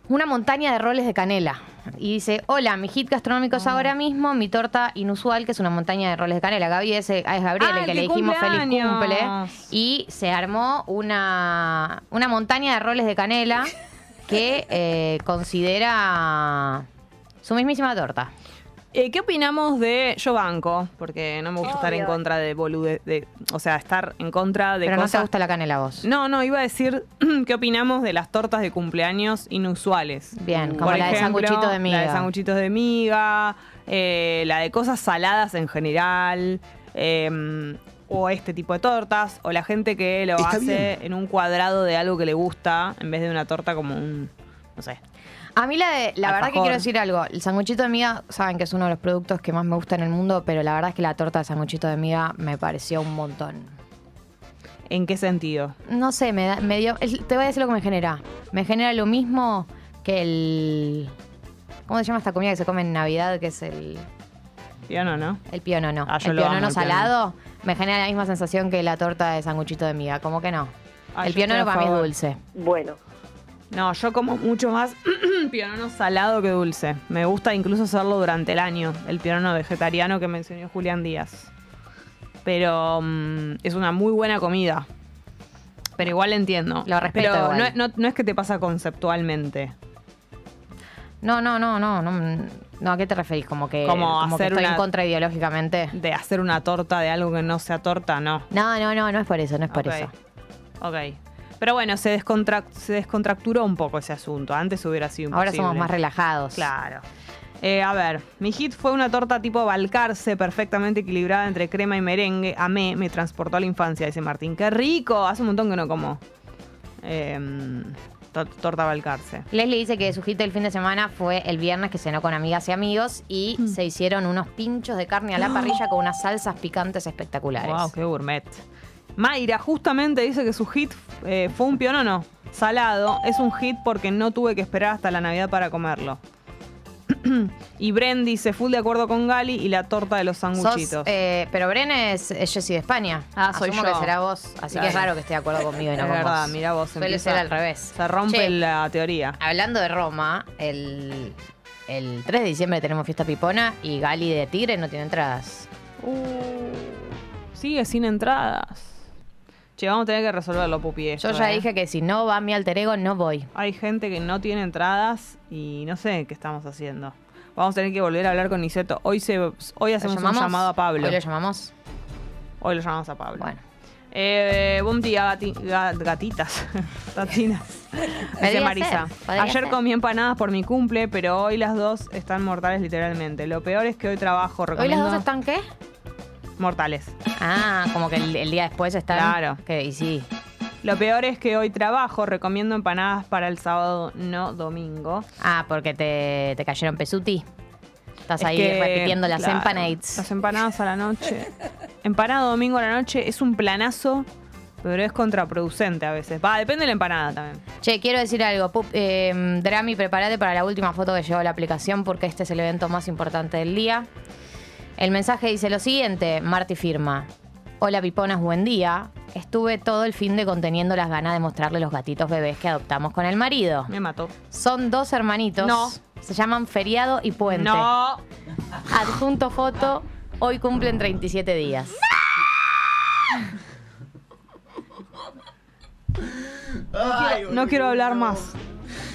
una montaña de roles de canela. Y dice, hola, mi hit gastronómico es ahora mismo, mi torta inusual, que es una montaña de roles de canela. Gaby es, eh, es Gabriel, Ah, el que le dijimos feliz cumple. Y se armó una, una montaña de roles de canela (laughs) que eh, considera su mismísima torta. Eh, ¿Qué opinamos de Yo Banco? Porque no me gusta estar en contra de bolude, de, o sea, estar en contra de Pero no te gusta la canela a vos. No, no, iba a decir (clears throat) qué opinamos de las tortas de cumpleaños inusuales. Bien, como Por la de ejemplo, sanguchito de miga. La de sanguchitos de miga, eh, la de cosas saladas en general, eh, o este tipo de tortas, o la gente que lo Está hace bien. en un cuadrado de algo que le gusta, en vez de una torta como un, no sé. A mí la, de- la verdad que quiero decir algo. El sanguchito de miga, saben que es uno de los productos que más me gusta en el mundo, pero la verdad es que la torta de sanguchito de miga me pareció un montón. ¿En qué sentido? No sé, me, da, me dio... te voy a decir lo que me genera. Me genera lo mismo que el... ¿Cómo se llama esta comida que se come en Navidad? Que es el... Yo no, ¿no? El pionono. Ah, yo el lo amo, pionono el salado me genera la misma sensación que la torta de sanguchito de miga. ¿Cómo que no? El a para mí es dulce. Bueno, No, yo como mucho más (clears throat) pionono salado que dulce. Me gusta incluso hacerlo durante el año, el pionono vegetariano que mencionó Julián Díaz. Pero mm, es una muy buena comida. Pero igual entiendo. Lo respeto Pero igual. no, no- no es que te pasa conceptualmente. No, no, no, no, no. No, ¿a qué te referís? Como que, Como como que hacer estoy una- en contra ideológicamente. De hacer una torta de algo que no sea torta, no. No, no, no, no es por eso, no es por eso. Ok. Pero bueno, se, descontrac- se descontracturó un poco ese asunto. Antes hubiera sido Ahora imposible. somos más relajados. Claro. Eh, a ver, mi hit fue una torta tipo Balcarce, perfectamente equilibrada entre crema y merengue. Amé, me transportó a la infancia, dice Martín. ¡Qué rico! Hace un montón que no como. To- torta Balcarce. Leslie dice que su hit del fin de semana fue el viernes que cenó con amigas y amigos y Mm. se hicieron unos pinchos de carne a la (gasps) parrilla con unas salsas picantes espectaculares. ¡Wow! ¡Qué gourmet! Mayra justamente dice que su hit eh, fue un pionono salado. Es un hit porque no tuve que esperar hasta la Navidad para comerlo. (clears throat) y Bren dice, full de acuerdo con Gali y la torta de los sanguchitos. eh, pero Bren es, es Jessie de España. Ah, soy Asumo yo. que será vos. Así que es raro que esté de acuerdo conmigo y no es con verdad, vos. mira vos. Suele empieza- ser al revés. Se rompe Che, la teoría. Hablando de Roma, el, el 3 de diciembre tenemos fiesta pipona y Gali de Tigre no tiene entradas. Sigue sin entradas. Che, vamos a tener que resolverlo, Pupi. esto, Yo ya ¿eh? dije que si no va mi alter ego, no voy. Hay gente que no tiene entradas y no sé qué estamos haciendo. Vamos a tener que volver a hablar con Niceto. Hoy, se, hoy ¿Lo hacemos un llamado a Pablo. ¿Hoy lo llamamos? Hoy lo llamamos a Pablo. Bueno. Eh, buen día, gati- ga- gatitas. (laughs) Tatinas. Dice Marisa. ser, Ayer ser. comí empanadas por mi cumple, pero hoy las dos están mortales literalmente. Lo peor es que hoy trabajo. ¿Hoy Recomiendo las dos están qué? Mortales. Ah, como que el, el día después están. Claro. Que, y sí. Lo peor es que hoy trabajo. Recomiendo empanadas para el sábado, no domingo. Ah, porque te, te cayeron pesuti. Estás Es ahí que, repitiendo las claro, empanadas. Las empanadas a la noche. Empanado domingo a la noche es un planazo, pero es contraproducente a veces. Va, depende de la empanada también. Che, quiero decir algo. Pup- eh, Drami, prepárate para la última foto que llegó a la aplicación porque este es el evento más importante del día. El mensaje dice lo siguiente, Marty firma. Hola Piponas, buen día. Estuve todo el fin de conteniendo las ganas de mostrarle los gatitos bebés que adoptamos con el marido. Me mató. Son dos hermanitos. No. Se llaman Feriado y Puente. No. Adjunto foto. Hoy cumplen 37 días. No quiero hablar más.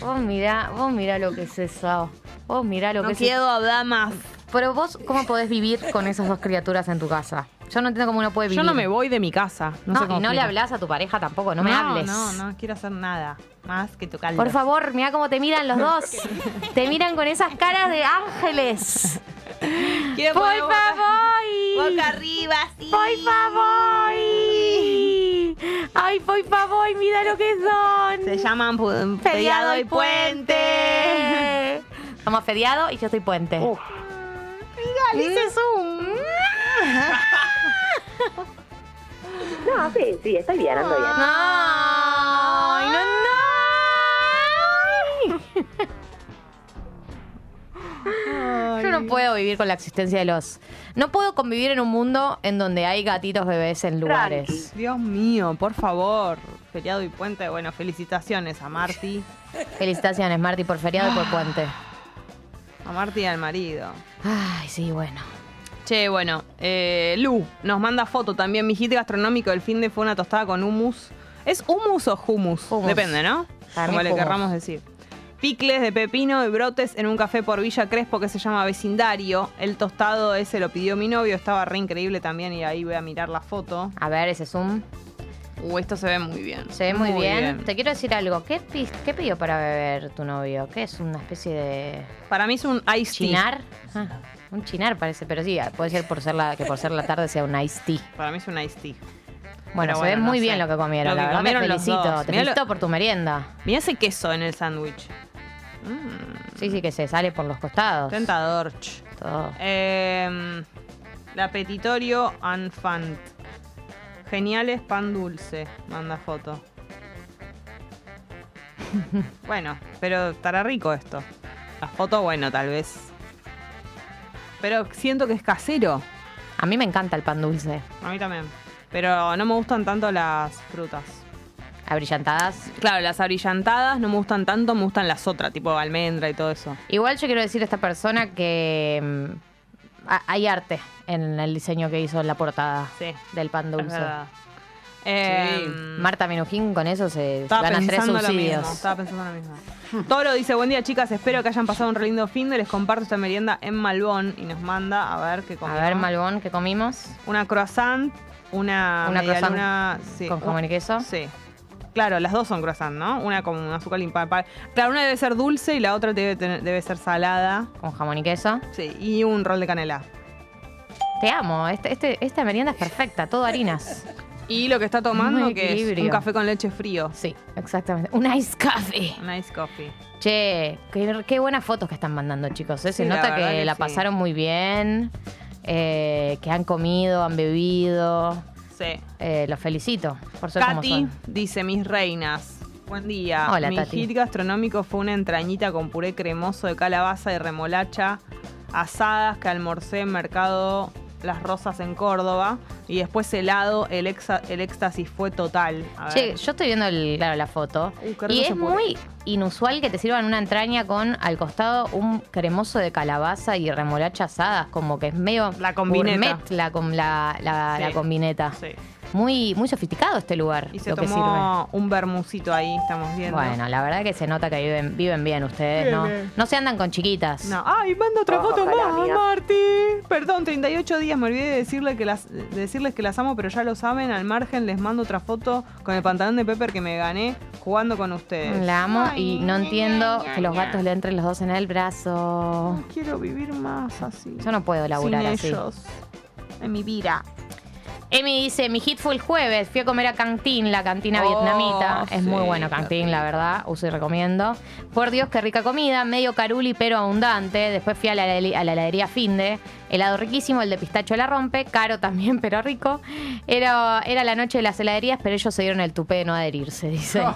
Vos mirá, vos mirá lo que es eso. Vos mirá lo No que es quiero hablar más. Pero vos, ¿cómo podés vivir con esas dos criaturas en tu casa? Yo no entiendo cómo uno puede vivir. Yo no me voy de mi casa. No, No, sé cómo y no le explicar. hablas a tu pareja tampoco, no, me hables. No, no quiero hacer nada más que tocarlo. Por favor, mira cómo te miran los dos. te miran con esas caras de ángeles. Quiero ¡Por poner boca- favor! Boca arriba, sí. ¡Por favor! ¡Ay, por favor! ¡Mira lo que son! Se llaman pu- Feriado y Puente. Somos Feriado y yo estoy Puente. Uf. Dice Zoom. (laughs) No, sí, sí, estoy bien, ando bien. Ay, no, no. Yo no puedo vivir con la existencia de los. No puedo convivir en un mundo en donde hay gatitos bebés en lugares. Dios mío, por favor. Feriado y puente. Bueno, felicitaciones a Marty. Felicitaciones, Marty, por feriado y por puente. A Marty y al marido. Ay, sí, bueno. Che, bueno, eh, Lu nos manda foto también. Mi hit gastronómico del fin de fue una tostada con hummus. ¿Es hummus o hummus? Hummus. Depende, ¿no? Para Como le hummus. querramos decir. Picles de pepino y brotes en un café por Villa Crespo que se llama Vecindario. El tostado ese lo pidió mi novio, estaba re increíble también y ahí voy a mirar la foto. A ver, ese Zoom. Uh, esto se ve muy bien. Se ve muy, bien. Te quiero decir algo. ¿Qué, ¿Qué pidió para beber tu novio? ¿Qué es una especie de Para mí es un iced tea. chinar? Ah, un chinar parece, pero sí, puede ser por ser la, que por ser la tarde sea un iced tea. Para mí es un iced tea. Bueno, Pero se ve no muy sé. bien lo que comieron. Lo la que verdad comieron te los felicito. dos. Te lo- felicito por tu merienda. Mirá ese queso en el sándwich. Sí, sí, que se sale por los costados. Tentador. Todo. Eh, el apetitorio Anfant. Geniales pan dulce. Manda foto. (laughs) bueno, pero estará rico esto. La foto, bueno, tal vez. Pero siento que es casero. A mí me encanta el pan dulce. A mí también. Pero no me gustan tanto las frutas. Abrillantadas. Claro, las abrillantadas no me gustan tanto, me gustan las otras, tipo almendra y todo eso. Igual yo quiero decir a esta persona que mm, hay arte en el diseño que hizo en la portada Sí. del pan dulce. Eh, Marta Minujín con eso se Estaba gana tres pensando lo mismo. subsidios. Estaba pensando lo mismo. Toro dice, buen día chicas, espero que hayan pasado un re lindo fin de les comparto esta merienda en Malbón y nos manda a ver qué A comimos. ver, Malbón, ¿qué comimos? Una croissant, una, Una media croissant luna- sí, con jamón y queso. Sí. Claro, las dos son croissant, ¿no? Una con azúcar limpia. Claro, una debe ser dulce y la otra debe, tener- debe ser salada. Con jamón y queso. Sí, y un rol de canela. Te amo. Este, este- esta merienda es perfecta, todo harinas. Y lo que está tomando, Muy que es equilibrio. un café con leche frío. Sí, exactamente. Un ice coffee. Nice coffee. Che, qué, qué buenas fotos que están mandando, chicos. ¿eh? Se Sí, la nota que, la sí. pasaron muy bien, eh, que han comido, han bebido. Sí. Eh, los felicito por ser como Katy son. dice, mis reinas. Buen día. Hola, Mi Tati. hit gastronómico fue una entrañita con puré cremoso de calabaza y remolacha asadas que almorcé en Mercado Las Rosas en Córdoba. Y después helado, el, exa- el éxtasis fue total. A Che, ver. yo estoy viendo el, claro, la foto. Uh, rico y es muy inusual que te sirvan una entraña con al costado un cremoso de calabaza y remolacha asadas. Como que es medio La combineta. gourmet la, la, la- Sí. la combineta. Sí. Muy, muy sofisticado este lugar. Y se lo que sirve. un bermucito ahí, estamos viendo. Bueno, la verdad que se nota que viven, viven bien ustedes, ¿no? No se andan con chiquitas. No. Ay, manda otra Ojo, foto más. Marti. Perdón, 38 días. Me olvidé de, decirle que las, de decirles que las amo, pero ya lo saben. Al margen les mando otra foto con el pantalón de Pepper que me gané jugando con ustedes. La amo y no entiendo que los gatos le entren los dos en el brazo. No quiero vivir más así. Yo no puedo laburar sin así. ellos. En mi vida. Emi dice, mi hit fue el jueves, fui a comer a Cantín, la cantina Oh, vietnamita. Es muy bueno Cantín, la verdad, uso y recomiendo. Por Dios, qué rica comida, medio caruli pero abundante. Después fui a la, heli- a la heladería Finde, helado riquísimo, el de pistacho la rompe, caro también, (laughs) pero rico. Era, era la noche de las heladerías, pero ellos se dieron el tupé de no adherirse, dice. (laughs)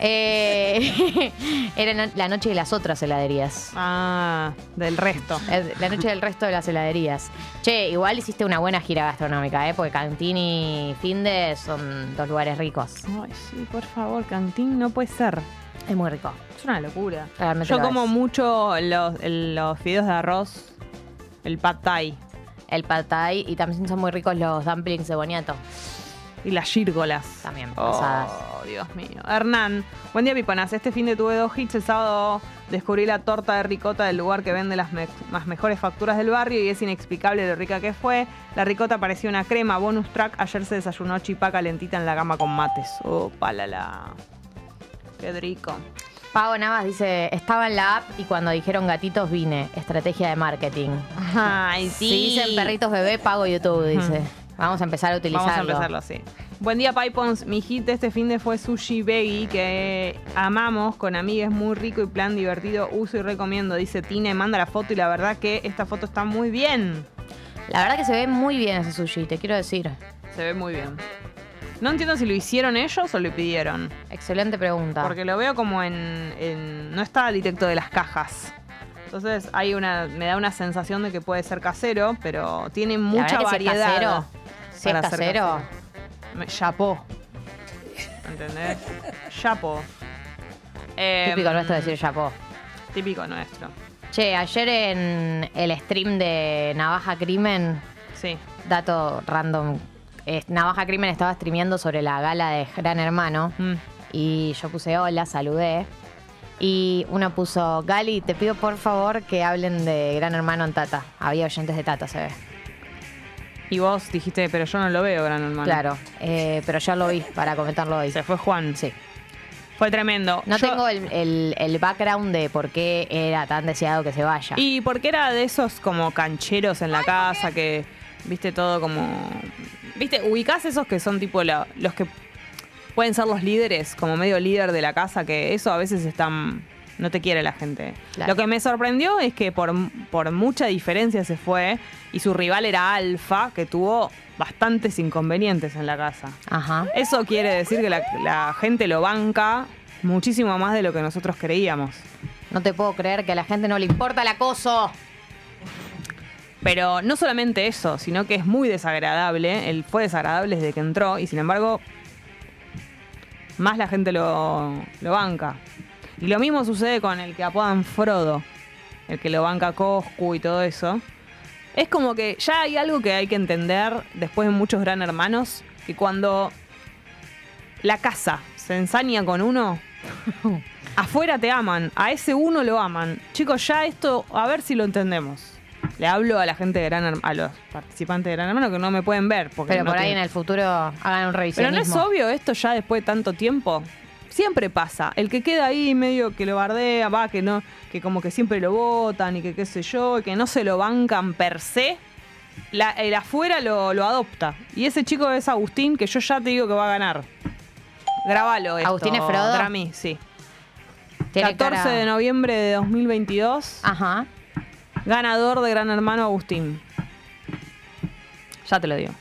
Eh, (laughs) era la- noche de las otras heladerías. Ah, del resto. La noche del resto de las heladerías. Che, igual hiciste una buena gira gastronómica, ¿eh? Porque Cantini y Finde son dos lugares ricos. Ay, sí, por favor, Cantín no puede ser. Es muy rico. Es una locura. Realmente Yo lo como es. mucho los, los fideos de arroz, el pad thai El pad thai y también son muy ricos los dumplings de boniato. Y las gírgolas. También, Oh, pasadas. Dios mío. Hernán, buen día, Piponas. Este fin de tuve dos hits. El sábado descubrí la torta de ricota del lugar que vende las, me- las mejores facturas del barrio y es inexplicable lo rica que fue. La ricota parecía una crema. Bonus track. Ayer se desayunó chipá calentita en la gama con mates. Oh, palala. Qué rico. Pavo Navas dice, estaba en la app y cuando dijeron gatitos vine. Estrategia de marketing. Ay, Si dicen perritos bebé, pago YouTube, dice. Vamos a empezar a utilizarlo. Vamos a empezarlo así. Buen día, Pipons. Mi hit de este fin de fue Sushi Veggie, que amamos con amigas, muy rico y plan divertido. Uso y recomiendo, dice Tine. Manda la foto y la verdad que esta foto está muy bien. La verdad que se ve muy bien ese sushi, te quiero decir. Se ve muy bien. No entiendo si lo hicieron ellos o lo pidieron. Excelente pregunta. Porque lo veo como en, en- No está directo de las cajas. Entonces hay una. me da una sensación de que puede ser casero, pero tiene La mucha verdad que si es variedad. casero, si es casero, Me- Chapó. ¿Entendés? (laughs) Chapó. Eh, típico nuestro decir chapó. Típico nuestro. Che, ayer en el stream de Navaja Crimen, Sí. dato random, eh, Navaja Crimen estaba streameando sobre la gala de Gran Hermano Mm. y yo puse hola, saludé. Y uno puso, Gali, te pido por favor que hablen de Gran Hermano en Tata. Había oyentes de Tata, se ve. Y vos dijiste, pero yo no lo veo, gran hermano. Claro, eh, pero yo lo vi para comentarlo hoy. Se fue Juan. Sí. Fue tremendo. No Yo- tengo el, el- el background de por qué era tan deseado que se vaya. Y porque era de esos como cancheros en la casa que, viste, todo como. Viste, ubicás esos que son tipo la- los que pueden ser los líderes, como medio líder de la casa, que eso a veces están. No te quiere la gente. Claro. Lo que me sorprendió es que por, por mucha diferencia se fue y su rival era Alfa, que tuvo bastantes inconvenientes en la casa. Ajá. Eso quiere decir que la, la gente lo banca muchísimo más de lo que nosotros creíamos. No te puedo creer que a la gente no le importa el acoso. Pero no solamente eso, sino que es muy desagradable. Él fue desagradable desde que entró y sin embargo, más la gente lo, lo banca. Y lo mismo sucede con el que apodan Frodo, el que lo banca Coscu y todo eso. Es como que ya hay algo que hay que entender después de muchos gran hermanos, que cuando la casa se ensaña con uno, (laughs) afuera te aman, a ese uno lo aman. Chicos, ya esto, a ver si lo entendemos. Le hablo a la gente de Gran Hermano, a los participantes de Gran Hermano que no me pueden ver. Porque Pero no por ahí en el futuro hagan un Pero revisionismo. no es obvio esto ya después de tanto tiempo. Siempre pasa. El que queda ahí medio que lo bardea, va, que no, que como que siempre lo votan y que qué sé yo, y que no se lo bancan per se, la- el afuera lo, lo adopta. Y ese chico es Agustín, que yo ya te digo que va a ganar. Grabalo esto. ¿Agustín es Frodo? Drami, sí. Tiene 14 cara- de noviembre de 2022. Ajá. Ganador de Gran Hermano Agustín. Ya te lo digo.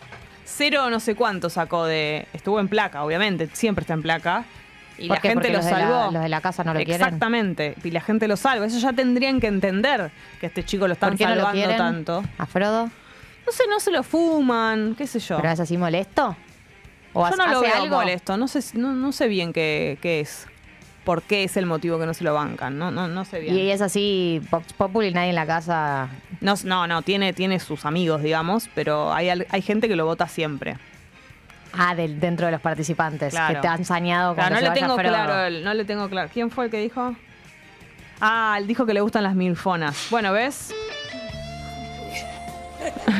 Cero no sé cuánto sacó de. Estuvo en placa, obviamente. Siempre está en placa. Y ¿Por la gente lo los de la- salvó. los de la casa no lo quieren. Exactamente. Y la gente lo salva. Eso ya tendrían que entender que este chico lo están ¿Por qué no lo salvando tanto. ¿A Frodo? No sé, no se lo fuman, qué sé yo. ¿Pero es así molesto? ¿O Yo hace- no lo veo algo? molesto. No sé, no, no sé bien qué, qué es. ¿Por qué es el motivo que no se lo bancan? No, no, no sé bien. Y es así, Vox Populi y nadie en la casa. No, no, no, tiene, tiene sus amigos, digamos, pero hay, hay gente que lo vota siempre. Ah, del, dentro de los participantes. Claro. Que te han sañado Claro, cuando no le tengo Frodo. claro, el- no le tengo claro. ¿Quién fue el que dijo? Ah, él dijo que le gustan las milfonas. Bueno, ¿ves? (laughs)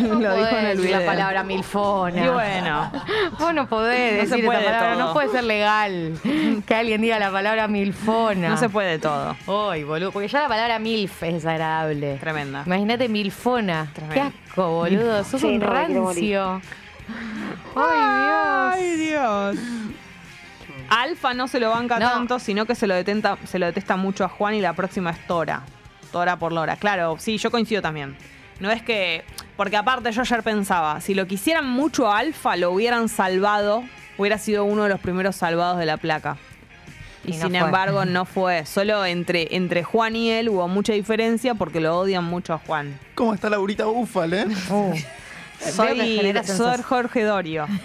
No lo dijo en el video. la palabra milfona. Y bueno. Vos no podés No decir puede esa palabra. todo. No puede ser legal (laughs) que alguien diga la palabra milfona. No se puede todo. Ay, boludo. Porque ya la palabra milf es desagradable. Tremenda. Imagínate milfona. Tremendo. Qué asco, boludo. Sos Sí, un no, rancio. Ay, Ay, Dios. Alfa no se lo banca No. tanto, sino que se lo, detenta, se lo detesta mucho a Juan y la próxima es Tora. Tora por Lora. Claro, sí, yo coincido también. No es que. Porque aparte, yo ayer pensaba, si lo quisieran mucho a Alfa, lo hubieran salvado. Hubiera sido uno de los primeros salvados de la placa. Y, Y no sin fue. embargo, no fue. Solo entre, entre Juan y él hubo mucha diferencia porque lo odian mucho a Juan. ¿Cómo está Laurita Búfal, eh? (laughs) Soy, soy. Jorge Dorio. (laughs)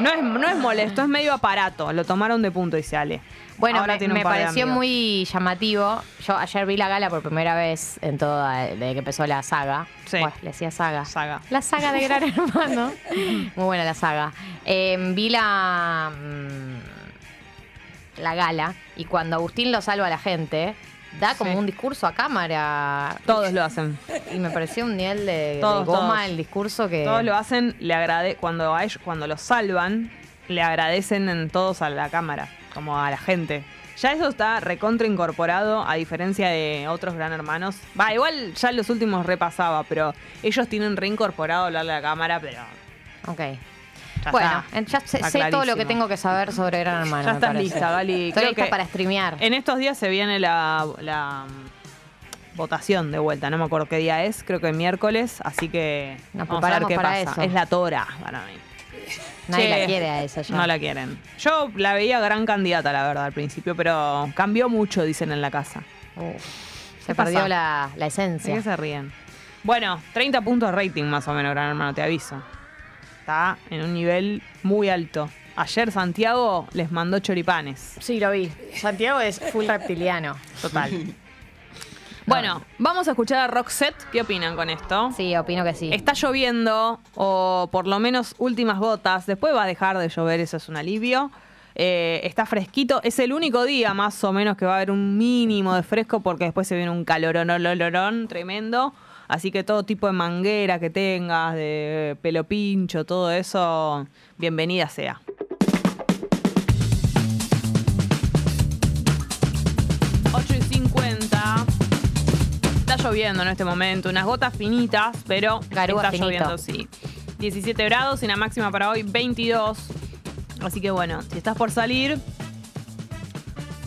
No es, no es molesto, es medio aparato. Lo tomaron de punto y se ale. Bueno, Ahora me, tiene un me par de pareció muy llamativo. Yo ayer vi la gala por primera vez en toda, desde que empezó la saga. Sí. Bueno, le decía saga. Saga. La saga de Gran (laughs) Hermano. Muy buena la saga. Eh, vi la, mm, la gala y cuando Agustín lo salva a la gente, da como Sí. un discurso a cámara. Todos lo hacen. Y me pareció un nivel de, goma todos. el discurso que... Todos lo hacen, le agrade cuando a ellos, cuando los salvan, le agradecen en todos a la cámara, como a la gente. Ya eso está recontra incorporado, a diferencia de otros gran hermanos. Va, igual ya en los últimos repasaba, pero ellos tienen reincorporado hablarle a la cámara, pero Ok. Ya bueno, está. ya sé, todo lo que tengo que saber sobre Gran Hermano. Ya estás lista, Gali. Estoy Creo lista que para streamear. En estos días se viene la, la, mm, votación de vuelta. No me acuerdo qué día es. Creo que el miércoles. Así que Nos vamos a ver preparamos qué para pasa. eso. Es la tora para mí. Nadie Che, la quiere a esa ya. No la quieren. Yo la veía gran candidata, la verdad, al principio, pero cambió mucho, dicen en la casa. Se ¿Qué perdió la, la ¿De esencia. qué se ríen? Bueno, 30 puntos de rating más o menos, Gran Hermano, te aviso. Está en un nivel muy alto. Ayer Santiago les mandó choripanes. Sí, lo vi. Santiago es full reptiliano. Total. (laughs) bueno, vamos a escuchar a Roxette. ¿Qué opinan con esto? Sí, opino que sí. Está lloviendo, o por lo menos últimas gotas. Después va a dejar de llover, eso es un alivio. Eh, está fresquito. Es el único día más o menos que va a haber un mínimo de fresco porque después se viene un calorón tremendo. Así que todo tipo de manguera que tengas, de pelo pincho, todo eso, bienvenida sea. Ocho y 50. Está lloviendo en este momento, unas gotas finitas, pero Garúa está finito. lloviendo, sí. 17 grados y la máxima para hoy 22. Así que bueno, si estás por salir,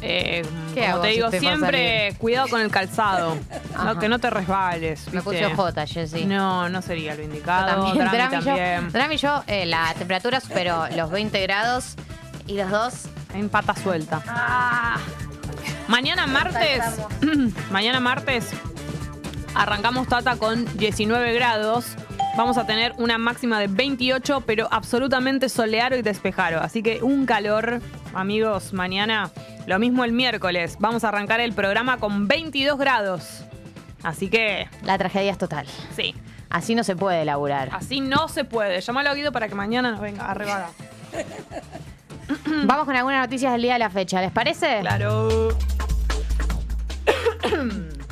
eh, ¿Qué como hago te si digo siempre, cuidado con el calzado, (laughs) Ajá. no, que no te resbales. Me ¿viste? puse J, Jessy. No, no sería lo Yo indicado. también. Drami Drami, yo, también. Drami y yo, eh, la temperatura superó los 20 grados y los dos. En pata suelta. Mañana martes, (clears throat) mañana martes arrancamos Tata con 19 grados. Vamos a tener una máxima de 28, pero absolutamente soleado y despejado. Así que un calor, amigos, mañana. Lo mismo el miércoles. Vamos a arrancar el programa con 22 grados. Así que, La tragedia es total. sí. Así no se puede laburar. Así no se puede. Llámalo a Guido para que mañana nos venga arrebada. (laughs) Vamos con algunas noticias del día de la fecha, ¿les parece? Claro. (coughs)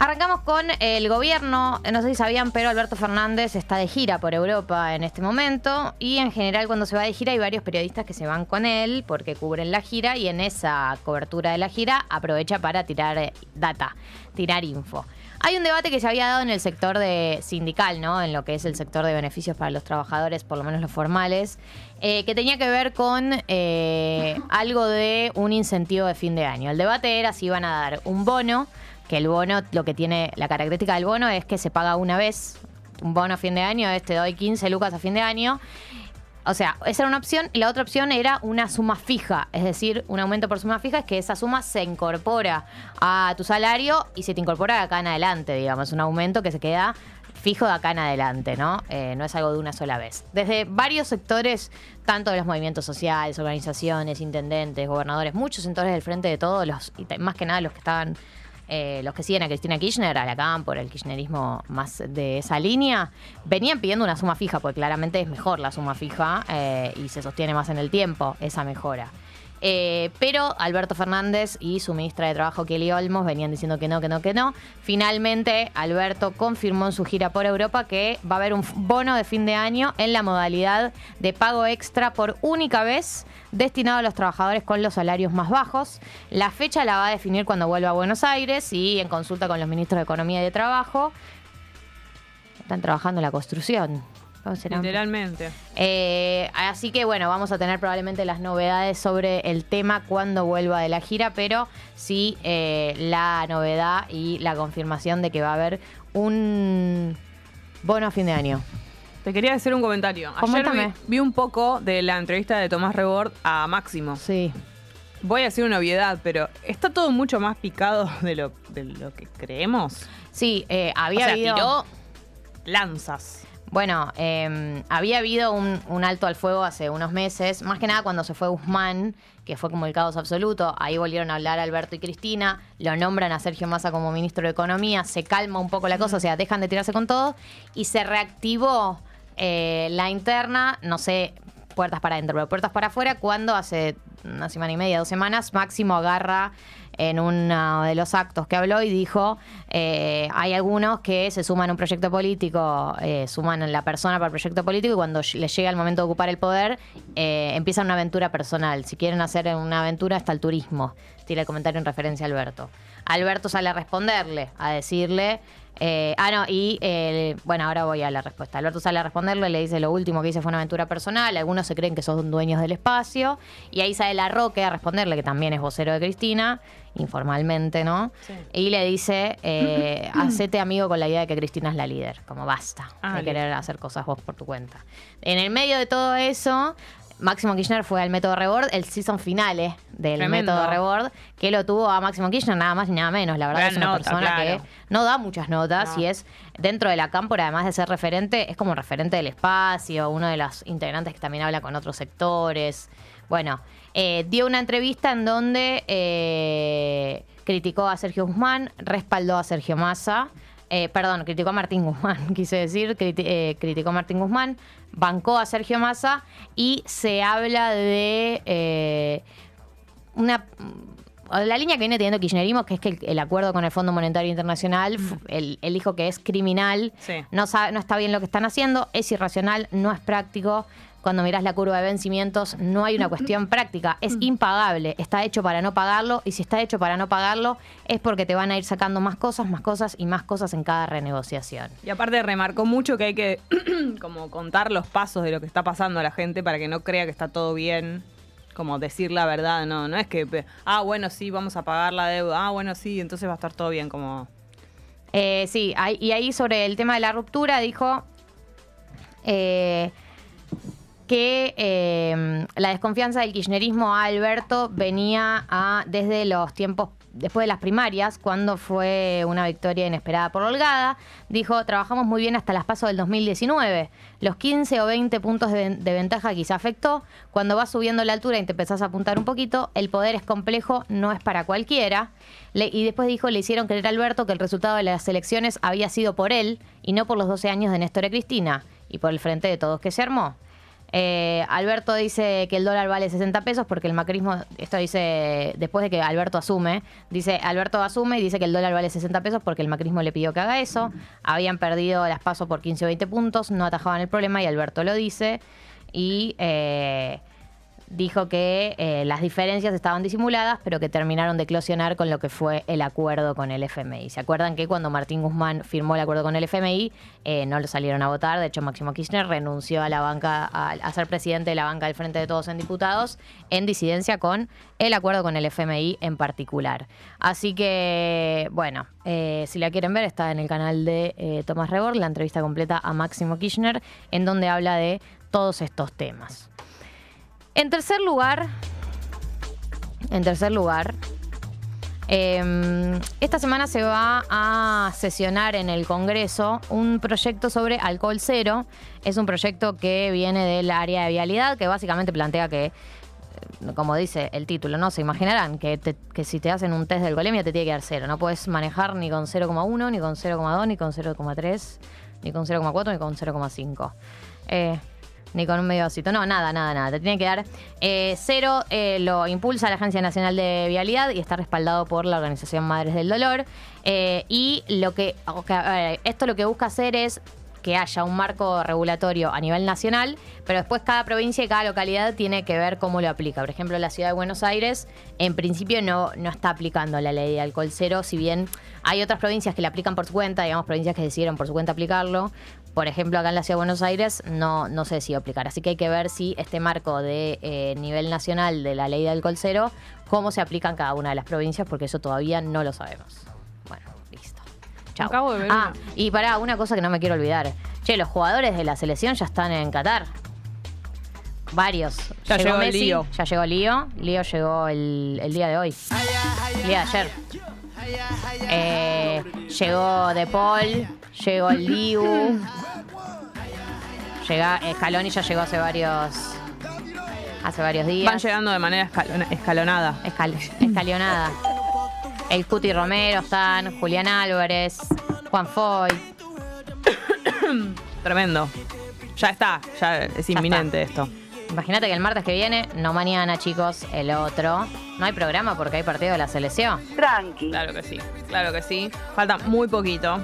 Arrancamos con el gobierno. No sé si sabían, pero Alberto Fernández está de gira por Europa en este momento. Y en general, cuando se va de gira, hay varios periodistas que se van con él porque cubren la gira. Y en esa cobertura de la gira aprovecha para tirar eh, data, tirar info. Hay un debate que se había dado en el sector de sindical, ¿no? En lo que es el sector de beneficios para los trabajadores, por lo menos los formales, eh, que tenía que ver con eh, algo de un incentivo de fin de año. El debate era si iban a dar un bono, que el bono, lo que tiene la característica del bono es que se paga una vez. Un bono a fin de año es te doy 15 lucas a fin de año. O sea, esa era una opción y la otra opción era una suma fija, es decir, un aumento por suma fija es que esa suma se incorpora a tu salario y se te incorpora de acá en adelante, digamos, un aumento que se queda fijo de acá en adelante, ¿no? Eh, no es algo de una sola vez. Desde varios sectores, tanto de los movimientos sociales, organizaciones, intendentes, gobernadores, muchos sectores del frente de todos, los, más que nada los que estaban eh, los que siguen a Cristina Kirchner, a la CAM, por el kirchnerismo más de esa línea, venían pidiendo una suma fija, porque claramente es mejor la suma fija eh, y se sostiene más en el tiempo esa mejora. Eh, pero Alberto Fernández y su ministra de Trabajo, Kelly Olmos, venían diciendo que no, que no, que no. Finalmente, Alberto confirmó en su gira por Europa que va a haber un bono de fin de año en la modalidad de pago extra por única vez destinado a los trabajadores con los salarios más bajos. La fecha la va a definir cuando vuelva a Buenos Aires y en consulta con los ministros de Economía y de Trabajo. Están trabajando en la construcción. ¿Cómo será? Literalmente. Eh, así que bueno, vamos a tener probablemente las novedades sobre el tema cuando vuelva de la gira, pero sí eh, la novedad y la confirmación de que va a haber un bono a fin de año. Te quería hacer un comentario. Ayer vi, vi un poco de la entrevista de Tomás Rebord a Máximo. Sí. Voy a decir una obviedad, pero está todo mucho más picado de lo, de lo que creemos. Sí, eh, O había sea, habido. tiró lanzas. Bueno, eh, había habido un, un alto al fuego hace unos meses, más que nada cuando se fue Guzmán, que fue como el caos absoluto. Ahí volvieron a hablar Alberto y Cristina, lo nombran a Sergio Massa como ministro de Economía, se calma un poco la cosa, o sea, dejan de tirarse con todo y se reactivó eh, la interna, no sé, puertas para adentro, pero puertas para afuera, cuando hace una semana y media, dos semanas, Máximo agarra en uno de los actos que habló y dijo, eh, hay algunos que se suman a un proyecto político, eh, suman a la persona para el proyecto político y cuando les llega el momento de ocupar el poder, eh, empiezan una aventura personal. Si quieren hacer una aventura, está el turismo. Tira el comentario en referencia a Alberto. Alberto sale a responderle, a decirle. Eh, ah, no, y eh, bueno, ahora voy a la respuesta. Alberto sale a responderle, le dice lo último que hice fue una aventura personal. Algunos se creen que son dueños del espacio. Y ahí sale la Roque a responderle, que también es vocero de Cristina, informalmente, ¿no? Sí. Y le dice: eh, (clears throat) Hacete amigo con la idea de que Cristina es la líder. Como basta Ah, de listo. querer hacer cosas vos por tu cuenta. En el medio de todo eso, Máximo Kirchner fue al método Rebord, el season finale del Tremendo. método Rebord, que lo tuvo a Máximo Kirchner nada más y nada menos. La verdad Gran es una nota, persona claro. que no da muchas notas No. y es dentro de la cámpora, además de ser referente, es como referente del espacio, uno de los integrantes que también habla con otros sectores. Bueno, eh, dio una entrevista en donde eh, criticó a Sergio Guzmán, respaldó a Sergio Massa. Eh, perdón, criticó a Martín Guzmán, (laughs) quise decir, criti- eh, criticó a Martín Guzmán, bancó a Sergio Massa y se habla de eh, una la línea que viene teniendo Kirchnerismo, que es que el, el acuerdo con el Fondo Monetario Internacional, él, él dijo que es criminal, Sí. no, sabe- no está bien lo que están haciendo, es irracional, no es práctico. Cuando mirás la curva de vencimientos, no hay una cuestión práctica, es impagable, está hecho para no pagarlo, y si está hecho para no pagarlo, es porque te van a ir sacando más cosas, más cosas y más cosas en cada renegociación. Y aparte remarcó mucho que hay que (clears throat) como contar los pasos de lo que está pasando a la gente para que no crea que está todo bien. Como decir la verdad, no, no es que, ah, bueno, sí, vamos a pagar la deuda, ah, bueno, sí, entonces va a estar todo bien, como... Eh, sí, y ahí sobre el tema de la ruptura dijo eh, que eh, la desconfianza del kirchnerismo a Alberto venía a, desde los tiempos después de las primarias, cuando fue una victoria inesperada por Holgada. Dijo, trabajamos muy bien hasta las pasos del 2019. Los 15 o 20 puntos de, ventaja quizá afectó. Cuando vas subiendo la altura y te empezás a apuntar un poquito, el poder es complejo, no es para cualquiera. Y después dijo, le hicieron creer a Alberto que el resultado de las elecciones había sido por él y no por los 12 años de Néstor y Cristina y por el frente de todos que se armó. Eh, Alberto dice que el dólar vale 60 pesos porque el macrismo, esto dice después de que Alberto asume, dice Alberto asume y dice que el dólar vale 60 pesos porque el macrismo le pidió que haga eso. Habían perdido las pasos por 15 o 20 puntos, no atajaban el problema y Alberto lo dice. Y eh, dijo que eh, las diferencias estaban disimuladas, pero que terminaron de eclosionar con lo que fue el acuerdo con el FMI. ¿Se acuerdan que cuando Martín Guzmán firmó el acuerdo con el FMI, eh, no lo salieron a votar? De hecho, Máximo Kirchner renunció a la banca, a, ser presidente de la banca del Frente de Todos en Diputados, en disidencia con el acuerdo con el FMI en particular. Así que, bueno, eh, si la quieren ver, está en el canal de Tomás Rebord, la entrevista completa a Máximo Kirchner, en donde habla de todos estos temas. En tercer lugar, en tercer lugar, eh, esta semana se va a sesionar en el Congreso un proyecto sobre alcohol cero. Es un proyecto que viene del área de vialidad, que básicamente plantea que, eh, como dice el título, ¿no? Se imaginarán que, que si te hacen un test de alcoholemia te tiene que dar cero. No puedes manejar ni con 0,1, ni con 0,2, ni con 0,3, ni con 0,4, ni con 0,5. Eh, ni con un medio vasito. No, nada, nada, nada. Te tiene que dar eh, cero. eh, lo impulsa la Agencia Nacional de Vialidad y está respaldado por la Organización Madres del Dolor. Eh, y lo que, esto lo que busca hacer es que haya un marco regulatorio a nivel nacional, pero después cada provincia y cada localidad tiene que ver cómo lo aplica. Por ejemplo, la ciudad de Buenos Aires, en principio, no, no está aplicando la ley de alcohol cero, si bien hay otras provincias que la aplican por su cuenta, digamos, provincias que decidieron por su cuenta aplicarlo. Por ejemplo, acá en la ciudad de Buenos Aires no, no se decidió aplicar. Así que hay que ver si este marco de eh, nivel nacional de la ley de alcohol cero, cómo se aplica en cada una de las provincias, porque eso todavía no lo sabemos. Bueno, listo. Chao. Acabo de ver Ah, y pará, una cosa que no me quiero olvidar. Che, los jugadores de la selección ya están en Qatar. Varios. Ya llegó Messi, Lío. Ya llegó Lío. Lío llegó el, el día de hoy. El día de ayer. Eh, llegó De Paul. Llegó el Liu. Llega, Scaloni ya llegó hace varios. Hace varios días. Van llegando de manera escalona- escalonada. Escal- escalionada. El Cuti Romero están, Julián Álvarez, Juan Foy. (coughs) Tremendo. Ya está, ya es inminente esto. Imagínate que el martes que viene, no mañana, chicos, el otro. No hay programa porque hay partido de la selección. Tranqui. Claro que sí, claro que sí. Falta muy poquito.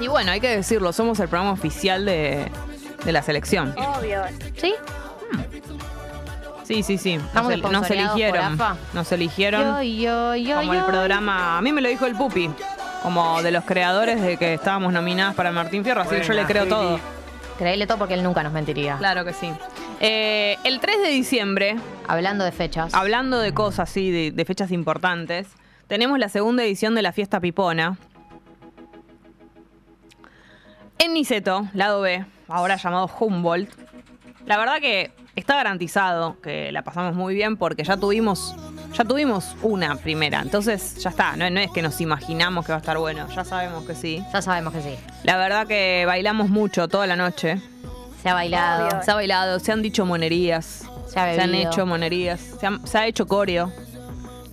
Y bueno, hay que decirlo, somos el programa oficial de, de la selección. Obvio. ¿Sí? Sí, sí, sí. Nos, el- nos eligieron. Nos eligieron. Yo, yo, yo, como el yo. programa. A mí me lo dijo el Pupi. Como de los creadores de que estábamos nominadas para Martín Fierro. Así que yo le creo todo. Creíle todo porque él nunca nos mentiría. Claro que sí. Eh, el 3 de diciembre, Hablando de fechas. hablando de cosas así, de, de fechas importantes, tenemos la segunda edición de la fiesta Pipona. En Niceto, lado B, ahora llamado Humboldt. La verdad que está garantizado que la pasamos muy bien porque ya tuvimos, ya tuvimos una primera. Entonces ya está, no, no es que nos imaginamos que va a estar bueno, ya sabemos que sí. Ya sabemos que sí. La verdad que bailamos mucho toda la noche. Se ha bailado. Se ha bailado, se han dicho monerías. Se ha han bebido. hecho monerías. Se, han- se ha hecho coreo.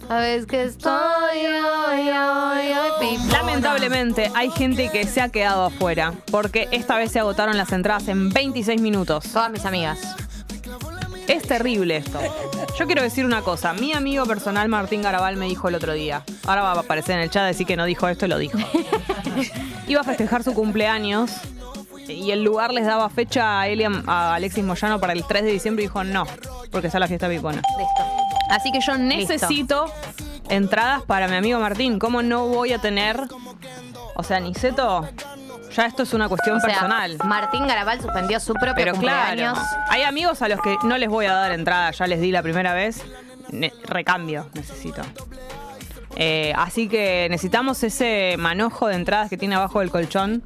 Sabes que estoy hoy, hoy, hoy. Lamentablemente hay gente que se ha quedado afuera porque esta vez se agotaron las entradas en 26 minutos. Todas mis amigas. Es terrible esto. Yo quiero decir una cosa. Mi amigo personal Martín Garabal me dijo el otro día. Ahora va a aparecer en el chat decir que no dijo esto y lo dijo. (laughs) Iba a festejar su cumpleaños y el lugar les daba fecha a y a, Alexis Moyano para el 3 de diciembre y dijo no, porque está la fiesta pipona. Listo. Así que yo necesito entradas para mi amigo Martín. ¿Cómo no voy a tener? O sea, Niceto, ya esto es una cuestión O sea, personal. Martín Garabal suspendió su propio Pero claro, cumpleaños. hay amigos a los que no les voy a dar entrada, ya les di la primera vez. Ne- recambio necesito. Eh, así que necesitamos ese manojo de entradas que tiene abajo del colchón,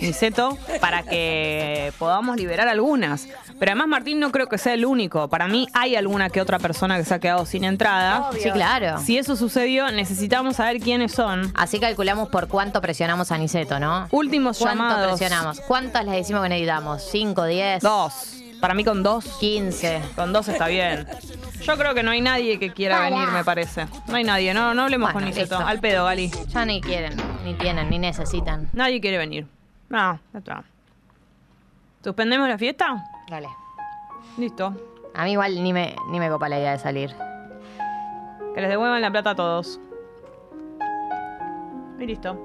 Niceto, para que podamos liberar algunas. Pero además Martín no creo que sea el único. Para mí hay alguna que otra persona que se ha quedado sin entrada. Sí, claro. Si eso sucedió, necesitamos saber quiénes son. Así calculamos por cuánto presionamos a Niceto, ¿no? Últimos ¿Cuánto llamados. presionamos? ¿Cuántas les decimos que necesitamos? ¿5, 10? Dos. Para mí con dos. 15. Con dos está bien. Yo creo que no hay nadie que quiera venir, me parece. No hay nadie, no, no hablemos Bueno, con Niceto. listo. Al pedo, Gali. Ya ni quieren, ni tienen, ni necesitan. Nadie quiere venir. No, ya está. ¿Suspendemos la fiesta? Dale. Listo. A mí igual ni me, ni me copa la idea de salir. Que les devuelvan la plata a todos. Y listo.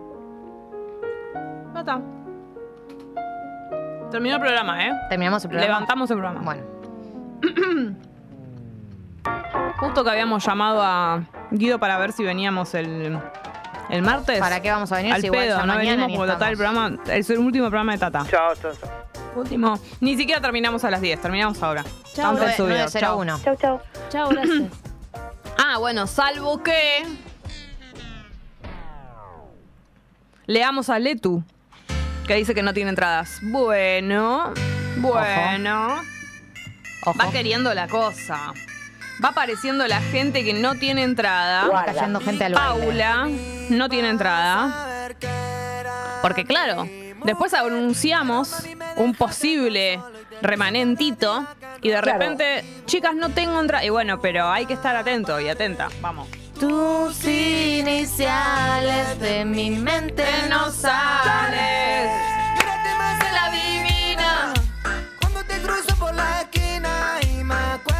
Ya está. Terminó el programa, ¿eh? ¿Terminamos el programa? Levantamos el programa. Bueno. (clears throat) Justo que habíamos llamado a Guido para ver si veníamos el, el martes. ¿Para qué vamos a venir Al si pedo, no mañana venimos ni porque total el programa es el último programa de Tata. Chao, chao, chao. Último. Ni siquiera terminamos a las 10, terminamos ahora. Chao. Chao. 901. Chau, chau. Chao, gracias. (clears throat) Ah, bueno, salvo que. Leamos a Letu, que dice que no tiene entradas. Bueno, bueno. Ojo. Va queriendo la cosa. Va apareciendo la gente que no tiene entrada. Va cayendo gente al baile. Paula no tiene entrada. Porque claro, después anunciamos un posible remanentito y de Claro. repente, chicas, no tengo entrada. Y bueno, pero hay que estar atento y atenta. Vamos. Tus iniciales de mi mente no sales. Mírate más en la divina. Cuando te cruzo por la esquina y me acuerdo.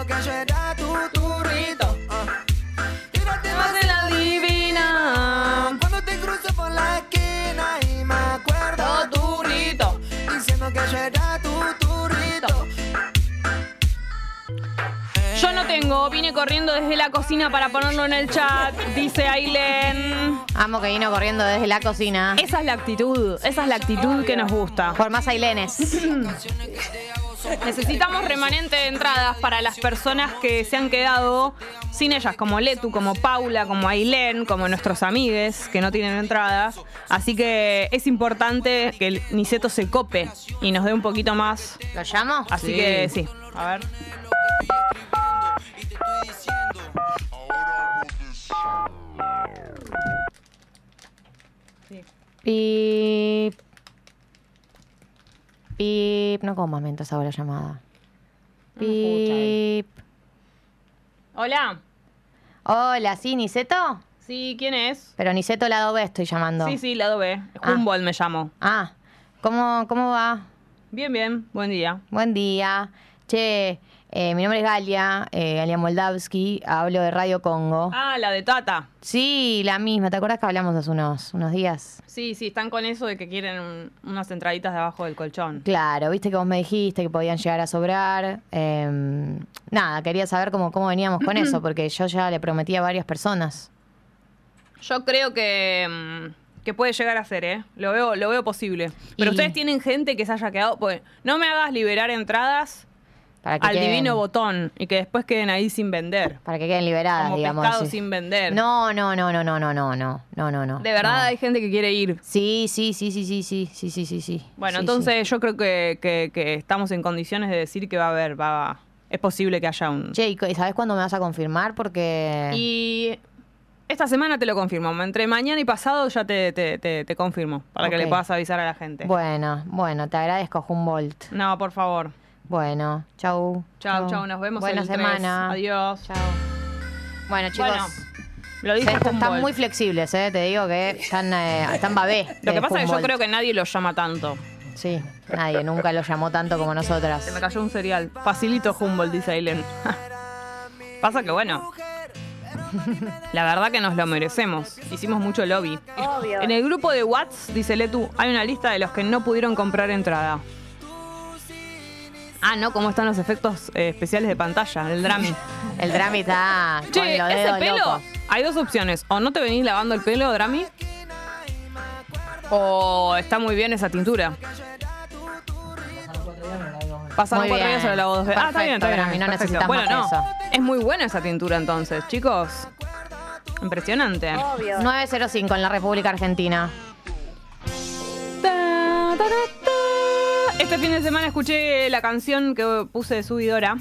Diciendo que yo era tu turrito. Mírate más en la divina. Cuando te cruzo por la esquina y me acuerdo tu rito. Diciendo que yo era tu turrito. Yo no tengo, vine corriendo desde la cocina para ponerlo en el chat, dice Aileen. Amo que vino corriendo desde la cocina. Esa es la actitud, esa es la actitud que nos gusta. Por más ailenes. (clears throat) Necesitamos remanente de entradas para las personas que se han quedado sin ellas, como Letu, como Paula, como Ailén, como nuestros amigues que no tienen entradas. Así que es importante que el Niceto se cope y nos dé un poquito más. ¿Lo llamo? Así que sí, a ver. Pip. Pip. No como momento esa la llamada. Pip. Hola. Hola, ¿sí, Niceto? Sí, ¿quién es? Pero Niceto lado B estoy llamando. Sí, sí, lado B. Ah. Humboldt me llamo. Ah, ¿cómo, cómo va? Bien, bien. Buen día. Buen día. Che, Eh, mi nombre es Galia, eh, Galia Moldavsky, hablo de Radio Congo. Ah, la de Tata. Sí, la misma, ¿te acuerdas que hablamos hace unos, unos días? Sí, sí, están con eso de que quieren un- unas entraditas debajo del colchón. Claro, viste que vos me dijiste que podían llegar a sobrar. Eh, nada, quería saber cómo, cómo veníamos con eso, (clears throat) porque yo ya le prometí a varias personas. Yo creo que, mm, que puede llegar a ser, ¿eh? Lo veo, lo veo posible. Pero Y- ustedes tienen gente que se haya quedado. Pues, no me hagas liberar entradas Para que al queden- divino botón y que después queden ahí sin vender. Para que queden liberadas, Como digamos. pescado sí. sin vender. No, no, no, no, no, no, no, no, no, no, no. De verdad no. hay gente que quiere ir. Sí, sí, sí, sí, sí, sí, sí, sí, sí, sí. Bueno, Sí, entonces yo creo que, que- que estamos en condiciones de decir que va a haber, va es posible que haya un... Che, ¿y sabes cuándo me vas a confirmar? Porque... Y esta semana te lo confirmo. Entre mañana y pasado ya te, te, te- te confirmo. Para que le puedas avisar a la gente. Bueno, bueno, te agradezco, Humboldt. No, por favor. Bueno, chau. Chao, chao. Nos vemos Buena el 3. semana. Adiós. Chao. Bueno, chicos. Bueno, lo dijo están Humboldt. muy flexibles, ¿eh? Te digo que están, eh, están babé. Lo que pasa es que yo creo que nadie lo llama tanto. Sí, nadie nunca lo llamó tanto como nosotras. Se me cayó un cereal. Facilito Humboldt, dice Aileen. (laughs) pasa que bueno. La verdad que nos lo merecemos. Hicimos mucho lobby. Obvio. En el grupo de Watts, dice Letu, hay una lista de los que no pudieron comprar entrada. Ah, no, cómo están los efectos eh, especiales de pantalla, el Drami. (laughs) El Drami está con Che, los ese pelo, locos. hay dos opciones. O no te venís lavando el pelo, Drami. O está muy bien esa tintura. Pasaron cuatro días sobre la voz. Ah, está bien, está Perfecto, bien. Drami, no perfecto. necesitas Bueno, más no. eso. Es muy buena esa tintura entonces, chicos. Impresionante. Obvio. 905 en la República Argentina. Ta, ta, ta, ta. Este fin de semana escuché la canción que puse de subidora.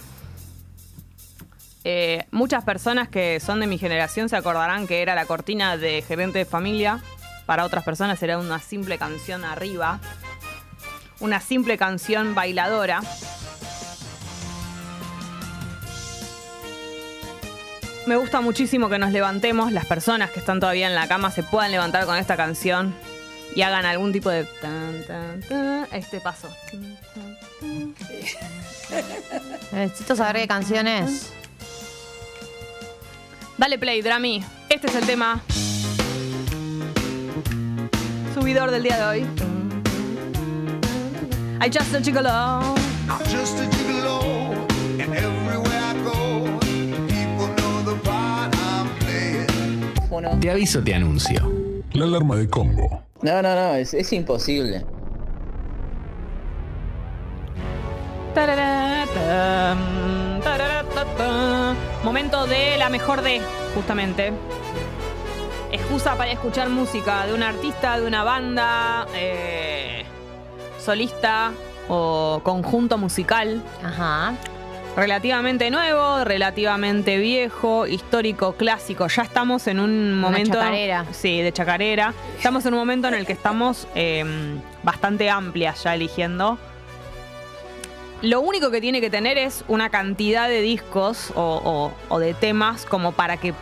Eh, muchas personas que son de mi generación se acordarán que era la cortina de gerente de familia. Para otras personas era una simple canción arriba. Una simple canción bailadora. Me gusta muchísimo que nos levantemos, las personas que están todavía en la cama se puedan levantar con esta canción y hagan algún tipo de tan, tan, tan, este paso. Necesito saber qué canción es. Dale play, Drami. Este es el tema. Subidor del día de hoy. I just a gigolo. I'm just a gigolo, and everywhere I go, people know the part I'm playing. Te aviso, te anuncio. La alarma de Congo. No, no, no, es, es imposible. Tararatam, tararatam. Momento de la mejor de, justamente. Excusa para escuchar música de un artista, de una banda, eh, solista o conjunto musical. Ajá. Relativamente nuevo, relativamente viejo, histórico, clásico. Ya estamos en un Una momento. chacarera. Sí, de chacarera. Estamos en un momento en el que estamos eh, bastante amplias ya eligiendo. Lo único que tiene que tener es una cantidad de discos o, o- o de temas como para que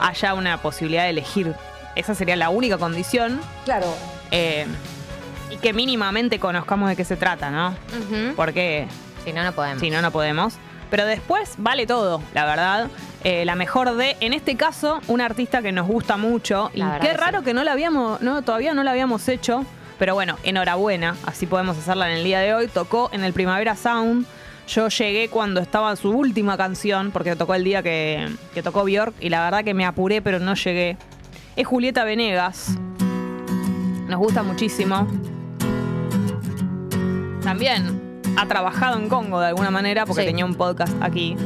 haya una posibilidad de elegir. Esa sería la única condición. Claro. Eh, y que mínimamente conozcamos de qué se trata, ¿no? Porque Si no, no podemos. si no, no podemos. Pero después vale todo, la verdad. Eh, la mejor de, en este caso, un artista que nos gusta mucho. La y qué que raro sí. que no la habíamos, no, todavía no la habíamos hecho. Pero bueno, enhorabuena. Así podemos hacerla en el día de hoy. Tocó en el Primavera Sound. Yo llegué cuando estaba su última canción, porque tocó el día que, que tocó Bjork. Y la verdad que me apuré, pero no llegué. Es Julieta Venegas. Nos gusta muchísimo. También ha trabajado en Congo de alguna manera porque Sí. tenía un podcast aquí.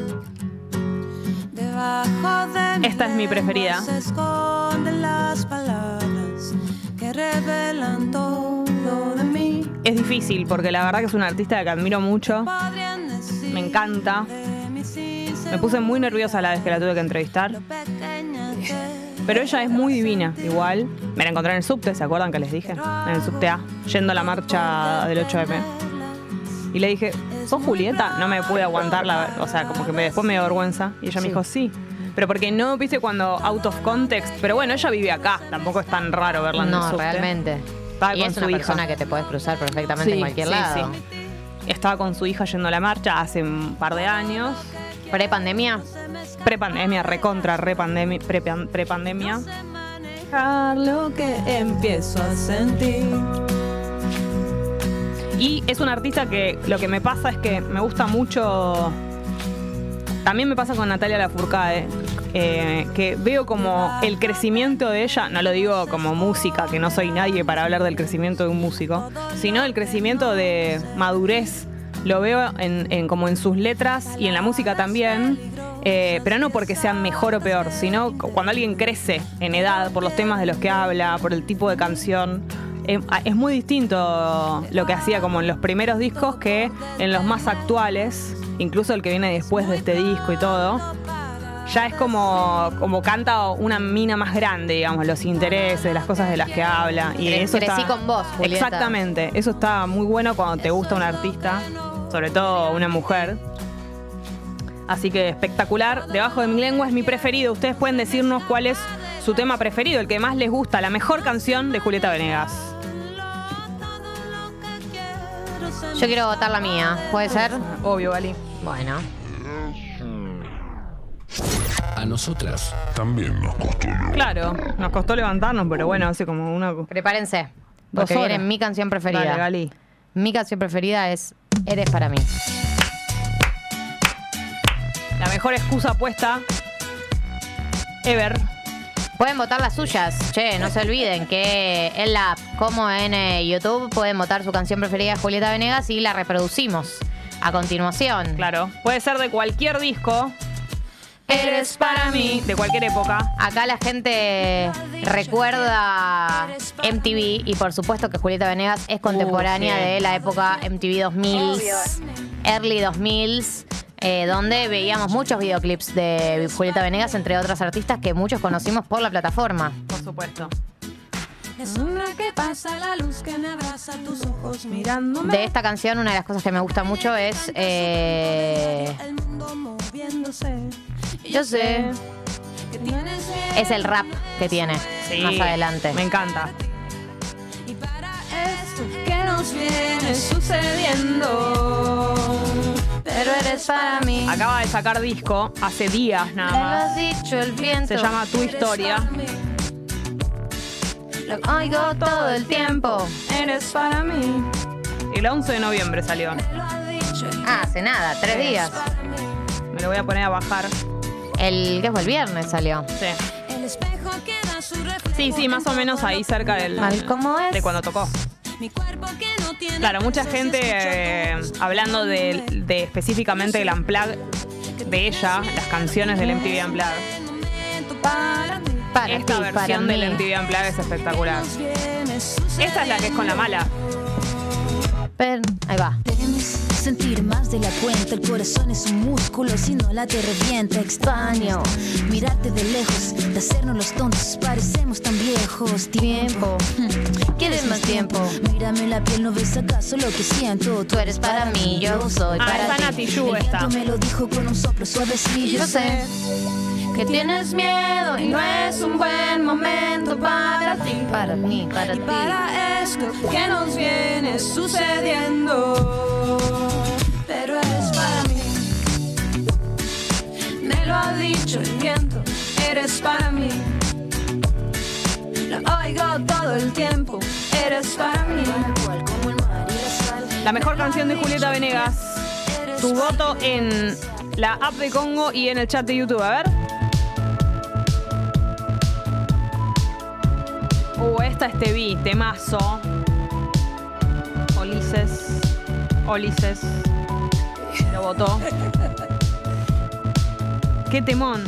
Esta es mi preferida. Se esconden las palabras que revelan todo de mí. Es difícil porque la verdad que es una artista que admiro mucho. Me encanta. Me puse muy nerviosa la vez que la tuve que entrevistar. Pero ella es muy divina, igual. Me la encontré en el subte, ¿se acuerdan que les dije? En el subte A, yendo a la marcha del 8M. Y le dije, ¿sos Julieta? No me pude aguantar, la, o sea, como que me, después me dio vergüenza. Y ella me dijo, sí. Pero porque no, viste, cuando out of context. Pero bueno, ella vive acá, tampoco es tan raro verla en el No, realmente. Estaba y con es su una hija. persona que te puedes cruzar perfectamente Sí, en cualquier sí, lado. sí. estaba con su hija yendo a la marcha hace un par de años. Pre-pandemia. Prepandemia, recontra, repandemia, prepan- prepandemia. Lo que empiezo a sentir. Y es un artista que lo que me pasa es que me gusta mucho. También me pasa con Natalia Lafourcade, eh, que veo como el crecimiento de ella, no lo digo como música, que no soy nadie para hablar del crecimiento de un músico, sino el crecimiento de madurez. Lo veo como en sus letras y en la música también, eh, pero no porque sea mejor o peor, sino cu- cuando alguien crece en edad por los temas de los que habla, por el tipo de canción. Eh, es muy distinto lo que hacía como en los primeros discos que en los más actuales, incluso el que viene después de este disco y todo. Ya es como, como canta una mina más grande, digamos, los intereses, las cosas de las que habla. Y Cre- eso crecí está- con vos, Julieta. Exactamente. Eso está muy bueno cuando te gusta un artista, sobre todo una mujer. Así que espectacular. Debajo de mi lengua es mi preferido. Ustedes pueden decirnos cuál es su tema preferido, el que más les gusta, la mejor canción de Julieta Venegas. Yo quiero votar la mía. ¿Puede ser? Obvio, Gali. Bueno. A nosotras también nos costó. Claro, nos costó levantarnos, pero bueno, hace como una. Prepárense. Dos Porque viene horas. mi canción preferida. Dale, Gali. Mi canción preferida es Eres para mí. La mejor excusa puesta ever. Pueden votar las suyas. Che, no se olviden que en la app como en eh, YouTube pueden votar su canción preferida de Julieta Venegas y la reproducimos a continuación. Claro. Puede ser de cualquier disco. Eres para mí. De cualquier época. Acá la gente recuerda MTV y por supuesto que Julieta Venegas es contemporánea Uh, sí. de la época MTV 2000, early 2000, eh, donde veíamos muchos videoclips de Julieta Venegas, entre otras artistas que muchos conocimos por la plataforma. Por supuesto. De esta canción, una de las cosas que me gusta mucho es. eh, yo sé. Es el rap que tiene Sí, más adelante. Me encanta. Y para esto que nos viene sucediendo. Pero eres para mí. Acaba de sacar disco hace días nada Me lo has más. dicho el viento. Se llama Tu Historia. Lo oigo todo el tiempo. Eres para mí. El 11 de noviembre salió. Ah, hace nada, tres días. Me lo voy a poner a bajar. El que fue el viernes salió. Sí. El espejo queda su reflejo. Sí, sí, más o menos ahí cerca del, Mal como es. de cuando tocó. Mi cuerpo que no tiene Claro, mucha gente eh, hablando de, de específicamente del Unplugged de ella, las canciones del MTV Unplugged. Para Esta ti, para versión del. MTV Unplugged es espectacular. Esta es la que es con la mala. Pero- ahí va. Sentir más de la cuenta, el corazón es un músculo, si no la te revienta, extraño. Mirarte de lejos, de hacernos los tontos, parecemos tan viejos. Tiempo, (laughs) ¿Quieres más tiempo? Mírame la piel, ¿no ves acaso lo que siento? Tú eres para mí, yo soy Ah, para ti. Viento me lo dijo con un soplo suavecillo. Yo sé que tienes miedo y no es un buen momento para ti. para mí, para Y ti. para esto que nos viene sucediendo. Pero eres para mí. Me lo ha dicho el viento. Eres para mí. Lo oigo todo el tiempo. Eres para mí. La mejor canción de Julieta Venegas. Tu voto en la app de Congo y en el chat de YouTube. A ver. Uh, esta es TV, temazo. Olises. Olises. Lo votó. (laughs) Qué temón.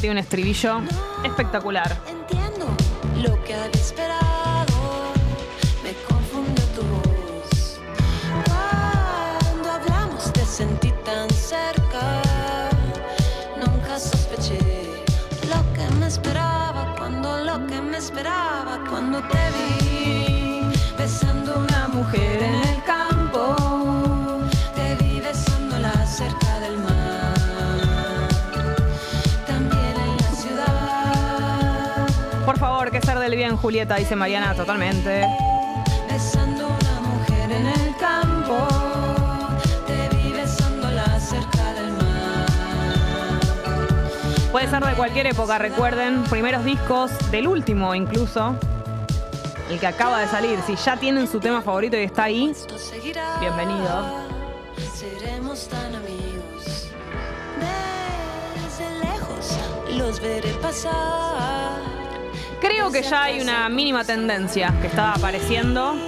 Tiene, un estribillo espectacular. Bien, Julieta, dice Mariana, totalmente. Besando una mujer en el campo, te vi besándola cerca del mar. Puede ser de cualquier época, recuerden. Primeros discos, del último incluso. El que acaba de salir. Si ya tienen su tema favorito y está ahí, bienvenido. Seremos tan amigos. Desde lejos los veré pasar. Creo que ya hay una mínima tendencia que está apareciendo.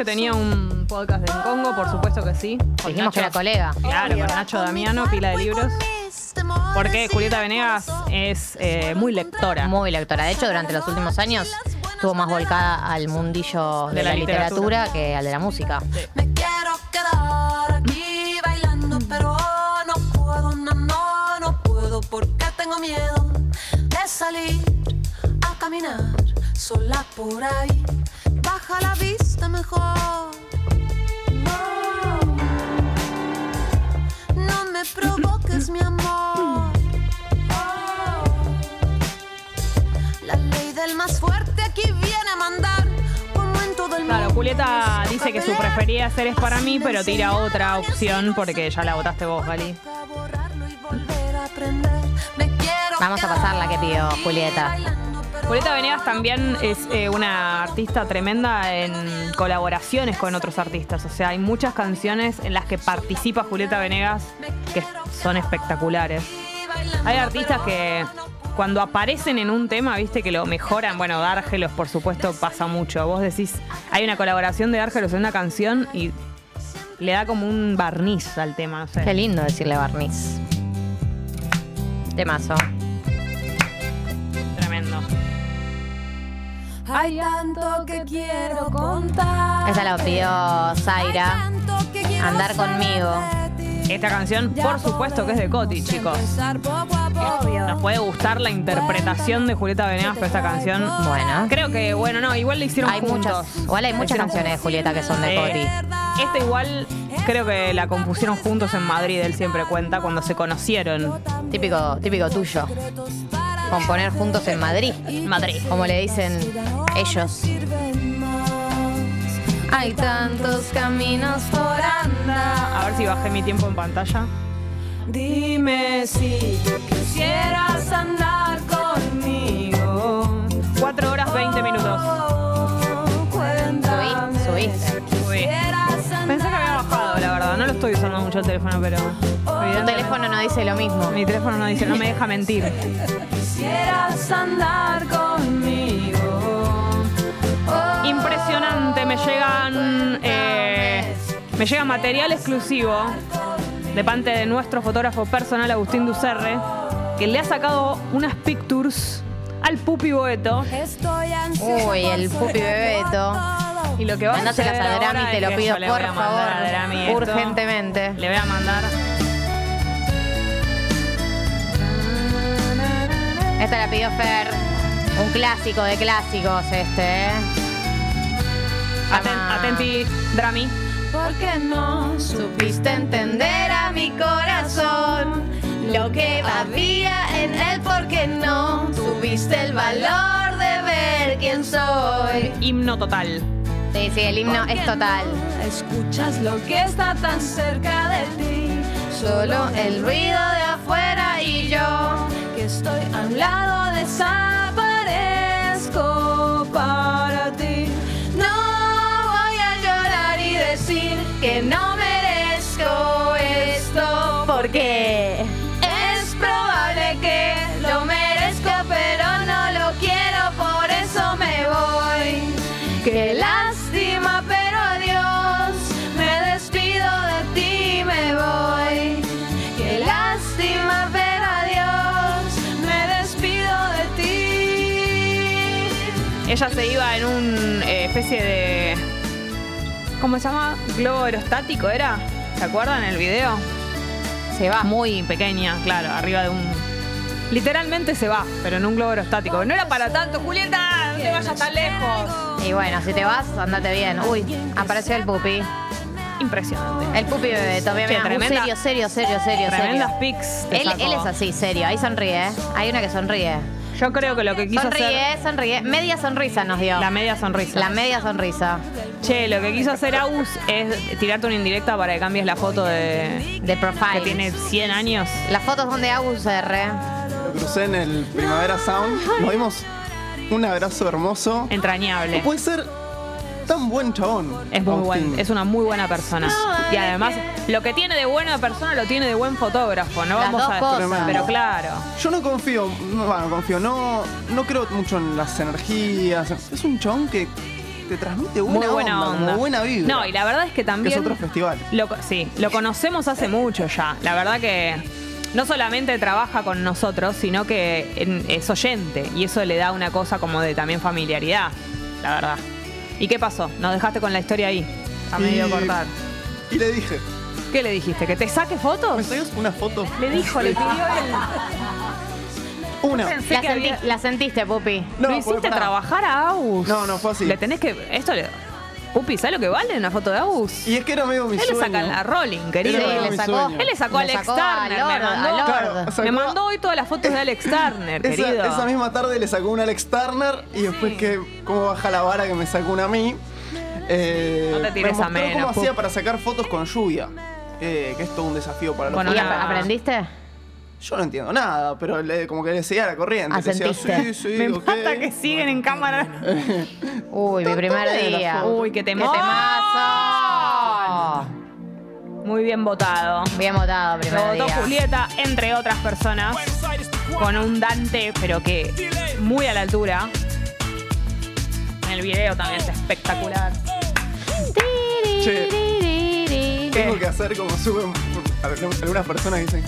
Que tenía un podcast en Congo, por supuesto que sí. Con Dijimos que era colega. Claro, con Nacho Damiano, pila de libros. Porque Julieta Venegas es eh, muy lectora. Muy lectora. De hecho, durante los últimos años estuvo más volcada al mundillo de, la, literatura. que al de la música. Me quiero quedar aquí bailando, pero no puedo, no, no, no puedo porque tengo miedo de salir a caminar sola por ahí. Más fuerte aquí viene a mandar como en todo el Claro, mundo. Julieta dice que su preferida hacer es para mí, pero tira otra opción porque ya la votaste vos, Gali. Vamos a pasar la que pidió Julieta. Julieta Venegas también es eh, una artista tremenda en colaboraciones con otros artistas. O sea, hay muchas canciones en las que participa Julieta Venegas que son espectaculares. Hay artistas que cuando aparecen en un tema, viste, que lo mejoran. Bueno, Dárgelos, por supuesto, pasa mucho. Vos decís, hay una colaboración de Dárgelos en una canción y le da como un barniz al tema. No sé. Qué lindo decirle barniz. Temazo. Tremendo. Hay tanto que quiero contar. Esa la pidió Zaira. Andar conmigo. Esta canción, por supuesto que es de Coti, chicos. Nos puede gustar la interpretación de Julieta Venegas para esta canción. Bueno. Creo que, bueno, no, igual le hicieron Hay juntos. muchas, igual hay muchas canciones de. Julieta que son de Sí. Coti. Esta igual creo que la compusieron juntos en Madrid, él siempre cuenta, cuando se conocieron. Típico, típico tuyo. Componer juntos en Madrid. Madrid. Como le dicen ellos. Hay tantos caminos por andar. A ver si bajé mi tiempo en pantalla. Dime si quisieras andar conmigo. 4 horas 20 minutos. Subí, subiste. Subí. Pensé que había bajado, la verdad. No lo estoy usando mucho el teléfono, pero. Tu teléfono no dice lo mismo. Mi teléfono no dice, no me deja mentir. (laughs) Quisieras andar conmigo. Impresionante, me llegan. eh, me llega material exclusivo de parte de nuestro fotógrafo personal, Agustín Ducerre, que le ha sacado unas pictures al Pupi Boeto. Uy, el pupi bebeto. Y lo que va a suceder a Drami, te lo pido, por Drami favor. esto. Urgentemente. Le voy a mandar. Esta la pidió Fer. Un clásico de clásicos este, ¿eh? Llama- atenti, Drami. Porque no Supiste entender a mi corazón lo que había en él porque no tuviste el valor de ver quién soy. Himno total. Sí, sí, el himno es total. escuchas lo que está tan cerca de ti. Solo el ruido de afuera y yo. que estoy a un lado desaparezco. Ella se iba en un eh, especie de. ¿Cómo se llama? Globo aerostático, ¿era? ¿Se acuerdan el video? Se va. Muy pequeña, claro, arriba de un. Literalmente se va, pero en un globo aerostático. No era para tanto, Julieta, no te vayas tan lejos. Y bueno, si te vas, andate bien. Uy, apareció el pupi. Impresionante. El pupi bebé, todavía uh, tremenda- serio, serio, serio, serio, Tremendas serio. pics. te Él, sacó. él es así, serio. Ahí sonríe, ¿eh? Hay una que sonríe. Yo creo que lo que quiso Sonríe, hacer. sonríe. Media sonrisa nos dio. La media sonrisa. La media sonrisa. Che, lo que quiso hacer Agus es tirarte una indirecta para que cambies la foto de. De profile. que tiene 100 años. Las fotos son de Agus R. Lo crucé en el Primavera Sound. Nos dimos un abrazo hermoso. Entrañable. No puede ser tan buen chabón. Es muy Agustín. buen, es una muy buena persona. Y además, lo que tiene de buena persona lo tiene de buen fotógrafo. No Las vamos dos a cosas. Tremendo. Pero claro. Yo no confío, no, bueno, confío, no, no creo mucho en las energías. Es un chabón que te transmite buena, muy buena onda. como buena vibra. No, y la verdad es que que también. es otro festival. Lo, sí, lo conocemos hace mucho ya. La verdad que no solamente trabaja con nosotros, sino que es oyente. Y eso le da una cosa como de también familiaridad, la verdad. ¿Y qué pasó? Nos dejaste con la historia ahí, a medio Y- cortar. Y le dije, ¿Qué le dijiste? ¿Que te saque ¿me fotos? sacas una foto? Le dijo, le pidió él. Una. Pensé La, que senti- había- la sentiste, pupi. No, ¿Lo hiciste porque trabajar a Agus? No, no, fue así. Le tenés que. Esto le. Pupi, ¿sabes lo que vale una foto de Agus? Y es que era medio mi Él le sueño. saca la Rolling, querido. Era Sí, medio le mi sacó. sueño. Él le sacó a Le Alex sacó a Turner, Lord, me a mandó. Lord. Claro, sacó- Me mandó hoy todas las fotos de Alex Turner, Esa, querido. esa misma tarde le sacó un Alex Turner y después que cómo baja la vara que me sacó una a mí. eh, No te tires me a menos, cómo hacía para sacar fotos con lluvia. Eh, que es todo un desafío para los Bueno, ¿Y ap- aprendiste? Yo no entiendo nada, pero le- como que le seguía la corriente. Le decía, Asentiste. sí, sí, Me ok. mata que siguen en cámara. (laughs) Uy, mi primer la día. foto. Uy, qué ¡Qué temazo. temazo! Muy bien votado. Bien votado, Lo primer votó día. Julieta, entre otras personas, con un Dante, pero que muy a la altura. En el video también es espectacular. Che. Tengo que hacer como suben algunas personas dicen,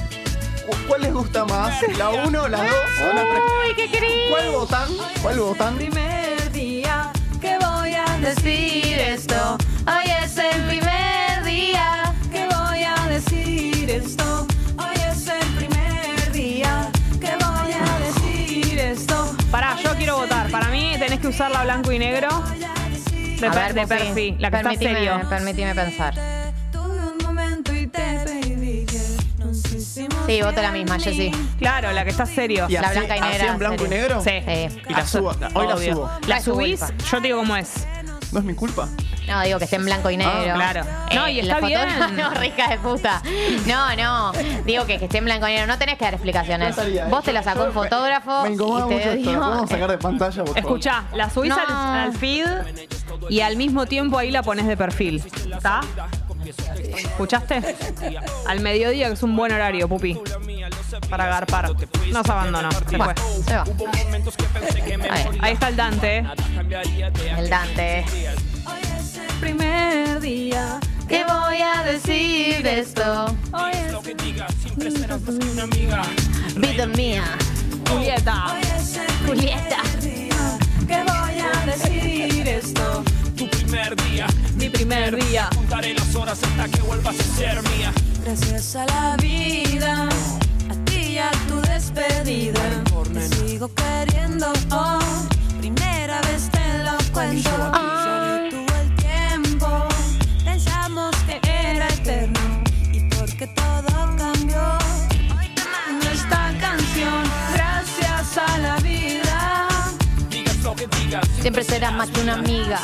"¿Cu- ¿cuál les gusta más? ¿La 1, la 2 o la 3? Uy, qué querido. ¿Cuál votan? ¿Cuál votan? Primer día que voy a decir esto. Hoy es el primer día. que voy a decir esto. Hoy es el primer día que voy a decir esto. Pará, yo quiero votar. Para mí tenés que usarla blanco y negro. De, A per- ver, de Pupi, perfil, la que está serio. Permitime pensar. Sí, voto la misma, Jessy. Claro, la que está serio. Y La así- blanca y así negra, en blanco y negro? Sí. Sí. Y la subo, hoy la Obvio. subo. La es subís, culpa. yo te digo cómo es. ¿No es mi culpa? No, digo que esté en blanco y negro. claro. No, y Eh, está la bien. fotógrafa- (laughs) No, rica de puta. No, no. Digo que, que esté en blanco y negro. No tenés que dar explicaciones. Vos eh. te la sacó Yo- un fotógrafo. Me incomoda y te mucho esto. digo- ¿Lo podemos sacar de pantalla, por favor? Escuchá, la subís No. al, al feed y al mismo tiempo ahí la pones de perfil. ¿Está? ¿Escuchaste? Al mediodía, que es un buen horario, pupi. Para agarpar. Nos abandonó. Se fue. Se va. Ahí, Ahí está el Dante. el Dante. Primer día. ¿Qué voy a decir de esto? Vida mía. Julieta. Julieta. ¿Qué voy a decir esto? Primer día, Mi primer día. contaré las horas hasta que vuelvas a ser mía. Gracias a la vida, a ti y a tu despedida. Te sigo queriendo, oh, primera vez te lo cuento. Yo detuve el tiempo, pensamos que era eterno. Y porque todo cambió, hoy te mando esta canción. Gracias a la vida, Digas lo que digas, Siempre serás más que una amiga.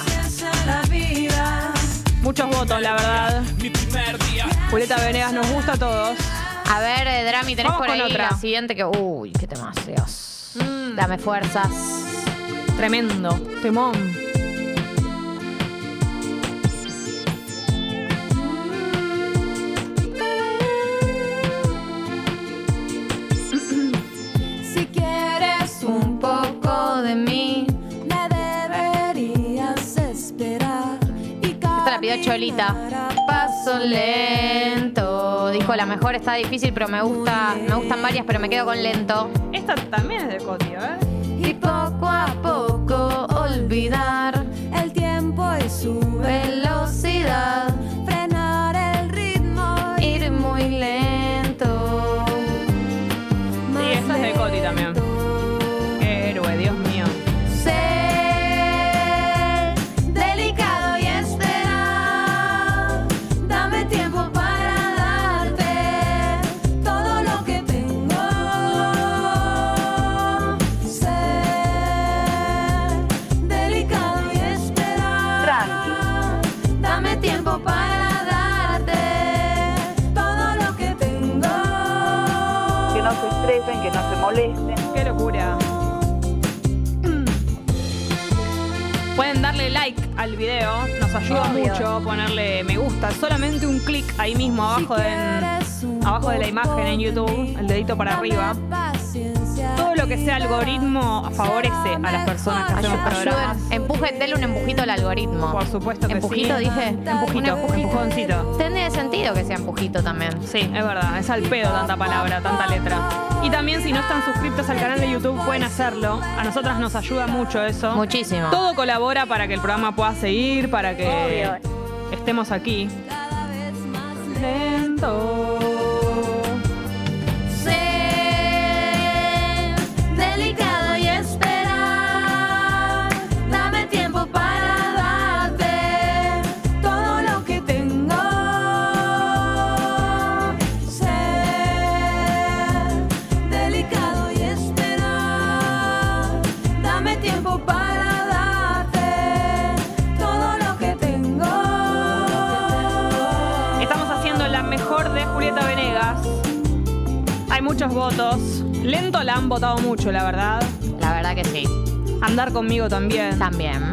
La vida. Muchos votos, la verdad. mi primer día. Julieta Venegas nos gusta a todos. A ver, eh, Drami, tenés Vamos por con ahí otra. la siguiente que. Uy, qué temas, Dios. Dame fuerzas. Tremendo. Temón. Cholita. Paso lento. Dijo la mejor está difícil, pero me gusta, me gustan varias, pero me quedo con lento. Esta también es de Coti, ver. Y poco a poco olvidar el tiempo y su velocidad, al video, nos ayuda Obvio. mucho ponerle me gusta. Solamente un clic ahí mismo abajo, en- abajo de la imagen en YouTube, el dedito para arriba. Lo que sea algoritmo favorece a las personas que hacemos programas. Ayuden, empujen, denle un empujito al algoritmo. Por supuesto que ¿Empujito sí. dije? Empujito, empujoncito. Tiene sentido que sea empujito también. Sí, es verdad, es al pedo tanta palabra, tanta letra. Y también si no están suscriptos al canal de YouTube pueden hacerlo. A nosotras nos ayuda mucho eso. Muchísimo. Todo colabora para que el programa pueda seguir, para que estemos aquí. Lento. Hay muchos votos. Lento la han votado mucho, la verdad. La verdad que sí. Andar conmigo también. También.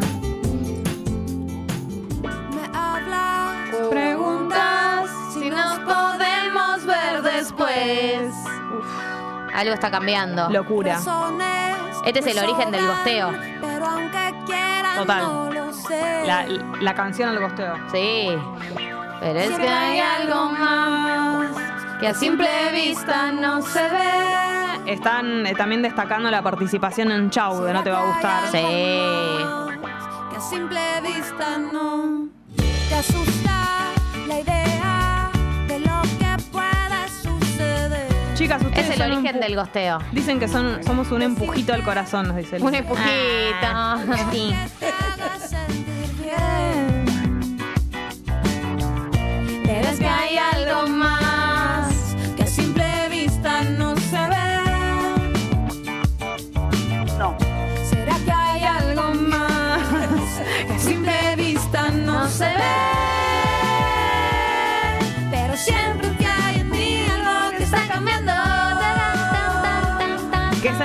Me hablas, preguntas si nos podemos ver después. Algo está cambiando. Locura. Este es el origen del gosteo. Pero aunque quieran, Total. no lo sé. La, la canción al costeo. Sí. Pero es que hay algo más que a simple vista no se ve. Están eh, también destacando la participación en Chau, de No Te Va a Gustar. Sí. Que a simple vista no te asusta la idea de lo que puede suceder. Chicas, ustedes Es el son un origen del gosteo. Dicen que son, somos un empujito al corazón, nos dice Un Lisa. empujito. (laughs) Sí. Te haga sentir bien. Pero es que hay algo más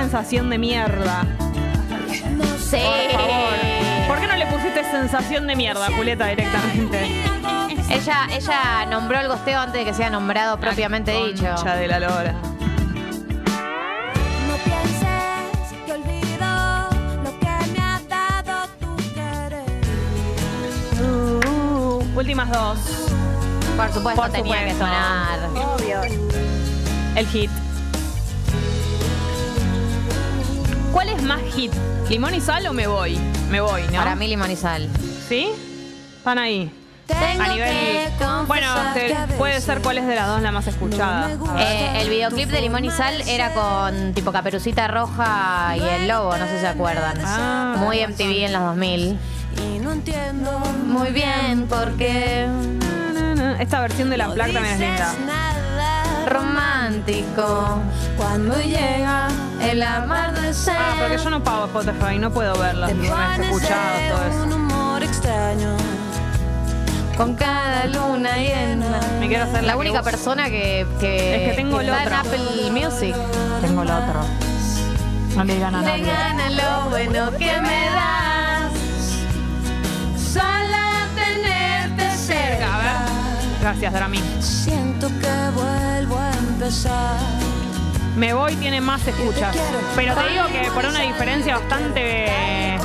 sensación de mierda. No Sí. Por favor. ¿Por qué no le pusiste sensación de mierda, Julieta, directamente? Ella, ella nombró el gosteo antes de que sea nombrado propiamente dicho. Concha de la lora. No pienses que olvido lo que me ha dado tu querer. Uh, últimas dos. Por supuesto Por tenía que sonar. Obvio. El hit. ¿Cuál es más hit? ¿Limón y sal o me voy? Me voy, ¿no? Para mí limón y sal. ¿Sí? Están ahí. Tengo A nivel. Bueno, te- puede ser cuál es de las dos la más escuchada. Eh, el videoclip de Limón y Sal era con tipo Caperucita Roja y el Lobo, no sé si se acuerdan. Ah. Muy MTV en los 2000. Y no entiendo Muy bien, porque Esta versión de la placa también es linda. Romántico. cuando llega El amardecer. Ah, porque yo no pago Spotify, no puedo ver las te las pones escuchadas, de todo eso. un humor extraño. Con cada luna llena. Me quiero hacer La única persona que, que, Es que tengo que el está en otro. Apple Music. Tengo el otro. No le digan a Me nadie. gana lo bueno que me das. Gracias, Drami. Siento que vuelvo a empezar. Me voy tiene más escuchas. Pero te digo que por una diferencia bastante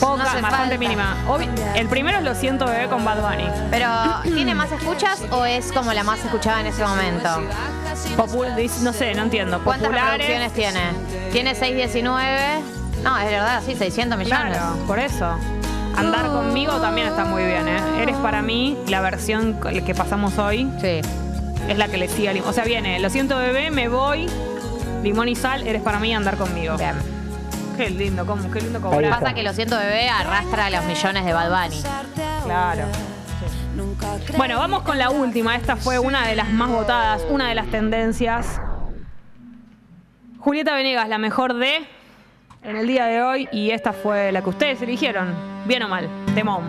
poca, No bastante falta. mínima. Obvi- el primero es Lo siento bebé con Bad Bunny. Pero, ¿tiene más escuchas o es como la más escuchada en ese momento? Popul- no sé, no entiendo. ¿Cuántas Populares. reproducciones tiene? Tiene 619. No, es verdad, sí, 600 millones. Claro, por eso. Andar conmigo también está muy bien, ¿eh? Eres para mí la versión que pasamos hoy. Sí. Es la que le sigue a Limón. O sea, viene, lo siento bebé, me voy. Limón y sal, eres para mí andar conmigo. Bien. Qué lindo, cómo, qué lindo Lo cobrar. que pasa que lo siento bebé arrastra los millones de Bad Bunny. Claro. Bueno, vamos con la última. Esta fue una de las más votadas, una de las tendencias. Julieta Venegas, la mejor de en el día de hoy, y esta fue la que ustedes eligieron. Bien o mal, temón.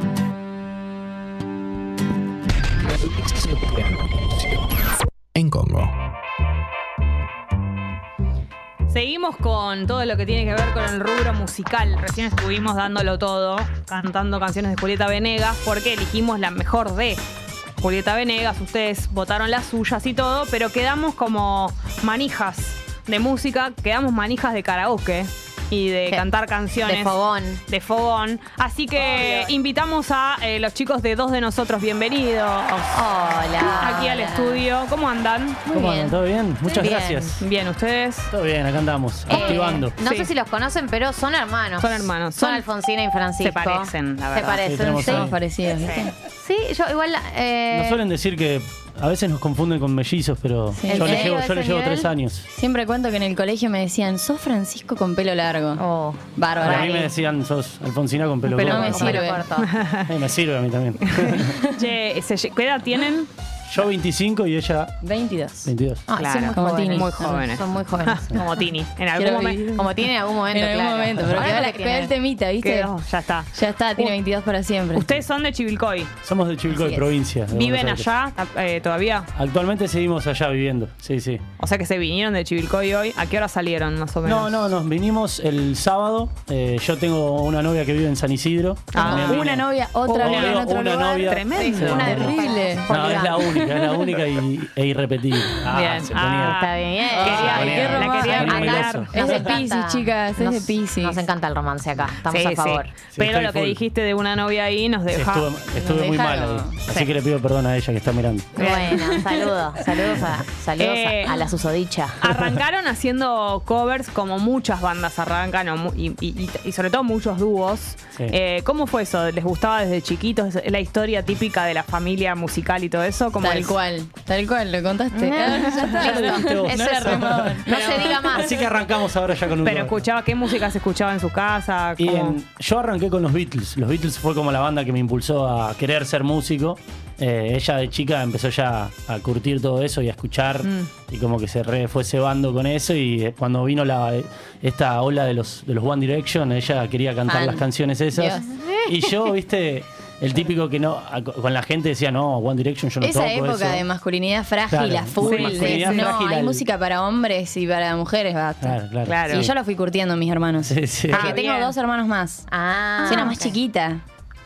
En Congo. Seguimos con todo lo que tiene que ver con el rubro musical. Recién estuvimos dándolo todo, cantando canciones de Julieta Venegas, porque elegimos la mejor de Julieta Venegas. Ustedes votaron las suyas y todo, pero quedamos como manijas de música, quedamos manijas de karaoke y de cantar canciones. de fogón. De fogón. Así que invitamos a eh, los chicos de Dos de Nosotros, bienvenidos. Hola. Aquí al estudio. ¿Cómo andan? ¿Cómo andan? ¿Todo bien? Muchas Bien. gracias. Bien, ¿ustedes? Todo bien, acá andamos, Eh, activando. no Sí. sé si los conocen, pero son hermanos. Son hermanos. Son, Son- Alfonsina y Francisco. Se parecen, la Se verdad. parecen, Sí, sí. parecidos, ¿viste? Sí, yo igual. eh, Nos suelen decir que a veces nos confunden con mellizos, pero Sí. yo ¿En les serio, llevo, yo les llevo tres años. Siempre cuento que en el colegio me decían, sos Francisco con pelo largo. Oh, Bárbaro. a mí me decían, sos Alfonsina con pelo Pelo corto. no me pelo sirve. Eh, me sirve a mí también. Che, se- ¿qué edad tienen? Yo 25 y ella 22. 22. Ay, Claro, son muy como jóvenes. Tini. Muy jóvenes. Son muy jóvenes. (laughs) Como Tini. En algún Quiero momento. vivir. Como tiene en algún momento, En algún claro. momento, pero Ahora quedó, lo la, que quedó el tiene. temita, ¿viste? Quedó, ya está. Ya está, tiene 22 para siempre. Ustedes son de Chivilcoy. Somos de Chivilcoy, es. provincia. de ¿Viven Buenos Aires. allá eh, todavía? Actualmente seguimos allá viviendo, sí, sí. O sea que se vinieron de Chivilcoy hoy. ¿A qué hora salieron, más o menos? No, no, nos vinimos el sábado. Eh, yo tengo una novia que vive en San Isidro. Ah, También Una novia, otra Oh, novia en otro una lugar. novia. Tremendo. Una Terrible. No, es la única, la única y, e irrepetible. Ah, Bien. se ponía- Ah, Está bien. Quería- ponía- la quería se hablar. meloso. Es de Piscis, chicas, es de Piscis. Nos encanta el romance acá. Estamos Sí, a sí. favor. Pero lo que full. dijiste de una novia ahí nos Sí, deja. estuve estuve Nos muy mal ahí. Así Sí. que le pido perdón a ella que está mirando. Bueno, saludos. Saludos a, saludos a- Eh, a, la susodicha. Arrancaron haciendo covers como muchas bandas arrancan o mu- y, y- y- y sobre todo muchos dúos. Sí. Eh, ¿Cómo fue eso? ¿Les gustaba desde chiquitos? ¿Es la historia típica de la familia musical y todo eso? ¿Cómo Tal cual, tal cual, lo contaste. Vos. Es No eso. No se diga más. Así que arrancamos ahora ya con un Pero escuchaba, ¿qué música se escuchaba en su casa? Y yo arranqué con los Beatles. Los Beatles fue como la banda que me impulsó a querer ser músico. Eh, ella de chica empezó ya a curtir todo eso y a escuchar Mm. y como que se re fue cebando con eso y eh, cuando vino la, esta ola de los, de los One Direction ella quería cantar Fan. las canciones esas Dios. y yo viste el típico que no con la gente decía no One Direction yo no Esa toco época eso". de masculinidad frágil Claro, a full. sí, masculinidad no, frágil hay al- música para hombres y para mujeres, basta. Claro, claro. Claro. Y yo lo fui curtiendo, mis hermanos. Sí, sí. Porque Ah, tengo bien. dos hermanos más. Ah. Soy una más ok. chiquita.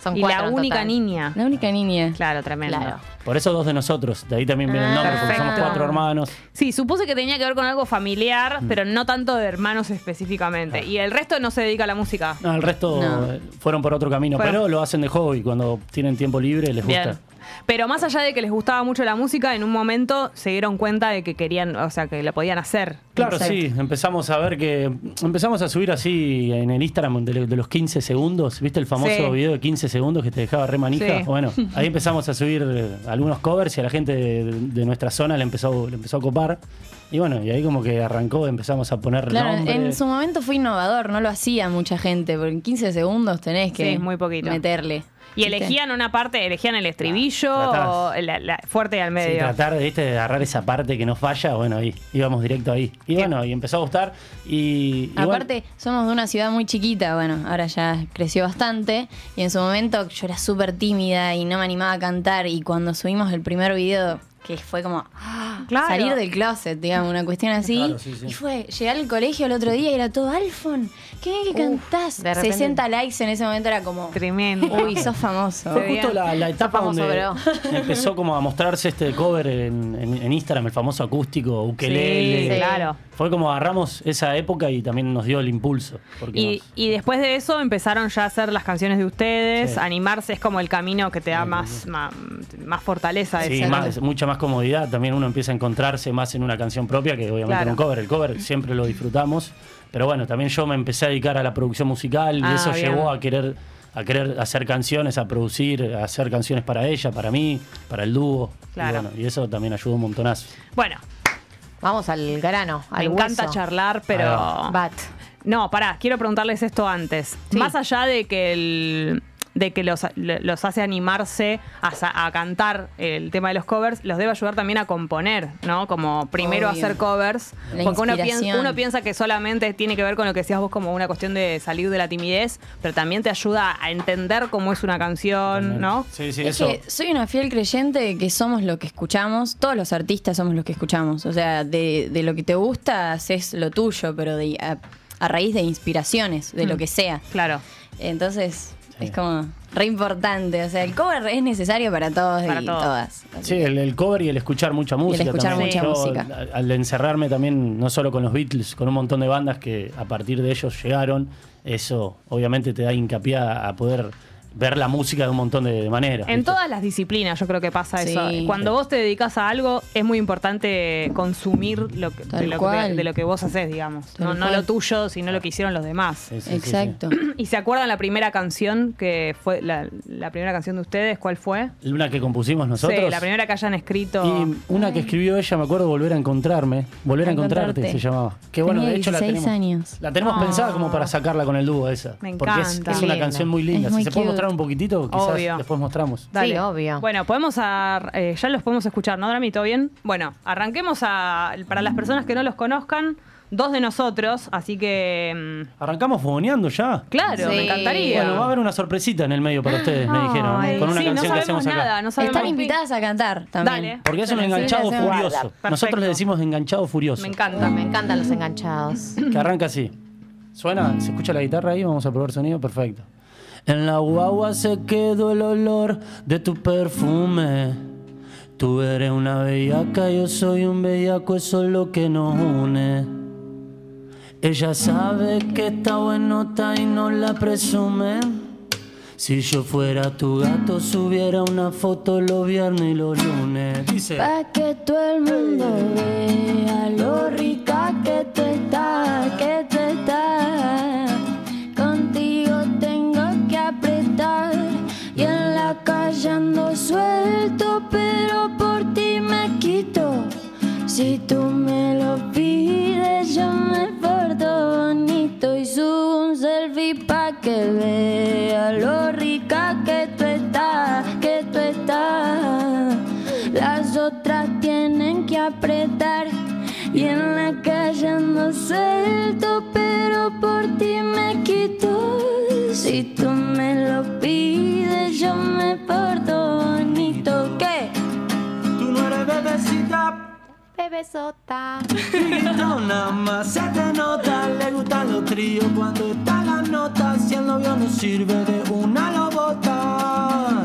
Son y cuatro la en única total. niña. La única niña. Claro, tremendo. Claro. por eso dos de nosotros de ahí también viene el Ah, nombre porque somos perfecto. cuatro hermanos Sí, supuse que tenía que ver con algo familiar, Mm. pero no tanto de hermanos específicamente. Y el resto no se dedica a la música. No, el resto No. eh, fueron por otro camino, Fueron- pero lo hacen de hobby. Cuando tienen tiempo libre les Bien. gusta. Pero más allá de que les gustaba mucho la música, en un momento se dieron cuenta de que querían, o sea, que la podían hacer. Claro, Exacto. sí, empezamos a ver que. Empezamos a subir así en el Instagram de, de los 15 segundos. ¿Viste el famoso Sí. video de 15 segundos que te dejaba re manija? Sí. Bueno, (laughs) ahí empezamos a subir eh, algunos covers y a la gente de, de nuestra zona le empezó, le empezó a copar. Y bueno, y ahí como que arrancó, empezamos a poner Claro, nombre. en su momento fue innovador, no lo hacía mucha gente, porque en 15 segundos tenés que Sí, muy poquito. meterle. Y ¿viste? elegían una parte, elegían el estribillo o la, la- fuerte y al Sí, medio. tratar de, ¿viste, de agarrar esa parte que no falla, bueno, ahí íbamos directo ahí. Y bueno, y empezó a gustar. Y, y bueno, Aparte, somos de una ciudad muy chiquita, bueno, ahora ya creció bastante. Y en su momento yo era súper tímida y no me animaba a cantar. Y cuando subimos el primer video, que fue como ¡ah! Claro. salir del closet, digamos, una cuestión así. Claro, sí, sí. Y fue, llegué al colegio el otro día y era todo, Alfon, qué bien que Uf, cantás. de repente- 60 likes en ese momento era como, Tremendo. uy, sos famoso. Fue justo la, la etapa famoso, donde empezó como a mostrarse este cover en, en- en Instagram, el famoso acústico, ukelele. Sí, claro. Fue como agarramos esa época y también nos dio el impulso. Porque Y, nos- y después de eso empezaron ya a hacer las canciones de ustedes. Sí. Animarse es como el camino que te da más, más, más fortaleza. sí, ese, ¿no? más- mucha más más comodidad. También uno empieza a encontrarse más en una canción propia que obviamente Claro. en un cover. El cover siempre lo disfrutamos. Pero bueno, también yo me empecé a dedicar a la producción musical Ah, y eso bien. llevó a querer, a querer hacer canciones, a producir, a hacer canciones para ella, para mí, para el dúo. Claro. Y, bueno, y eso también ayudó un montonazo. Bueno, Vamos al grano, me encanta charlar, pero. Bat. No, pará, quiero preguntarles esto antes. Sí. Más allá de que el de que los, los hace animarse a, sa- a cantar el tema de los covers, los debe ayudar también a componer, ¿no? Como primero Obvio. hacer covers. La porque uno piensa, uno piensa que solamente tiene que ver con lo que decías vos como una cuestión de salir de la timidez, pero también te ayuda a entender cómo es una canción, ¿no? Sí, sí, Es eso. que soy una fiel creyente de que somos lo que escuchamos, todos los artistas somos los que escuchamos. O sea, de, de lo que te gusta haces lo tuyo, pero de, a, a raíz de inspiraciones, de Mm. lo que sea. Claro. Entonces, es como re importante. O sea, el cover es necesario para todos Para y todos. todas. Sí, el, el cover y el escuchar mucha música. escuchar también. mucha Yo, música. Al, al encerrarme también, no solo con los Beatles, con un montón de bandas que a partir de ellos llegaron, eso obviamente te da hincapié a, a poder ver la música de un montón de, de maneras. En ¿viste? todas las disciplinas yo creo que pasa Sí. eso. Cuando vos te dedicas a algo, es muy importante consumir lo que, de, lo que, de lo que vos haces, digamos. No, lo tuyo, sino lo que hicieron los demás. Sí, sí, sí, sí. Exacto. (clears throat) ¿Y se acuerdan la primera canción que fue la, la primera canción de ustedes? ¿Cuál fue? Una que compusimos nosotros. Sí, la primera que hayan escrito. Y una que escribió ella, me acuerdo, Volver a encontrarme. Volver a encontrarte, Encontrarte. se llamaba. Que bueno, Tenía de hecho la 16 tenemos. años. La tenemos Ah. pensada como para sacarla con el dúo esa. Me Porque es, encanta. es una Linda. canción muy linda. Es muy si se puede cute. Un poquitito, quizás Obvio. después mostramos. Dale. Sí, obvio. Bueno, podemos ar- eh, ya los podemos escuchar, ¿no, Drami? ¿Todo bien? Bueno, arranquemos a. Para las personas que no los conozcan, dos de nosotros, así que. mm, Arrancamos fogoneando ya. Claro, Sí. me encantaría. Bueno, va a haber una sorpresita en el medio para ustedes, me dijeron. Ay, Con una sí, no canción que sabemos hacemos nada, acá. no sabemos Están invitadas a cantar también. Dale. Porque es un enganchado furioso. Nosotros le decimos enganchado furioso. Me encanta. Me encantan los enganchados. Que arranca así. ¿Suena? ¿Se escucha la guitarra ahí? Vamos a probar sonido. Perfecto. En la guagua se quedó el olor de tu perfume. Tú eres una bellaca, yo soy un bellaco, eso es lo que nos une. Ella sabe que está buenota y no la presume. Si yo fuera tu gato, subiera una foto los viernes y los lunes. Pa' que todo el mundo vea lo rica que tú estás, suelto, pero por ti me quito. Si tú me lo pides, yo me porto bonito y subo un selfie pa' que vea lo rica que tú estás, que tú estás. Las otras tienen que apretar y en la calle ando suelto, pero por ti me quito. Si tú me lo pides, yo me porto bonito. ¿Qué? Tú no eres bebecita, Bebesota. nada más se te nota, le gustan los tríos cuando está la nota, si el novio no sirve de una lo bota.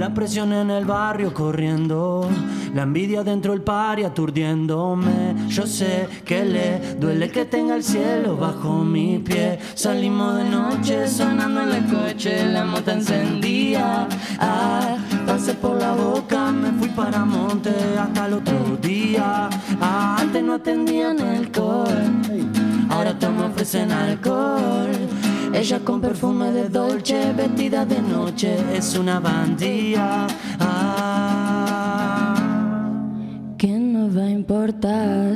La presión en el barrio corriendo, la envidia dentro del party aturdiéndome. Yo sé que le duele que tenga el cielo bajo mi pie. Salimos de noche sonando en el coche, la moto encendía. Ah, pasé por la boca, me fui para monte hasta el otro día. Ah, antes no atendían el call, ahora te me ofrecen alcohol. Ella con perfume de Dolce, vestida de noche, es una bandía. Ah. ¿Qué nos va a importar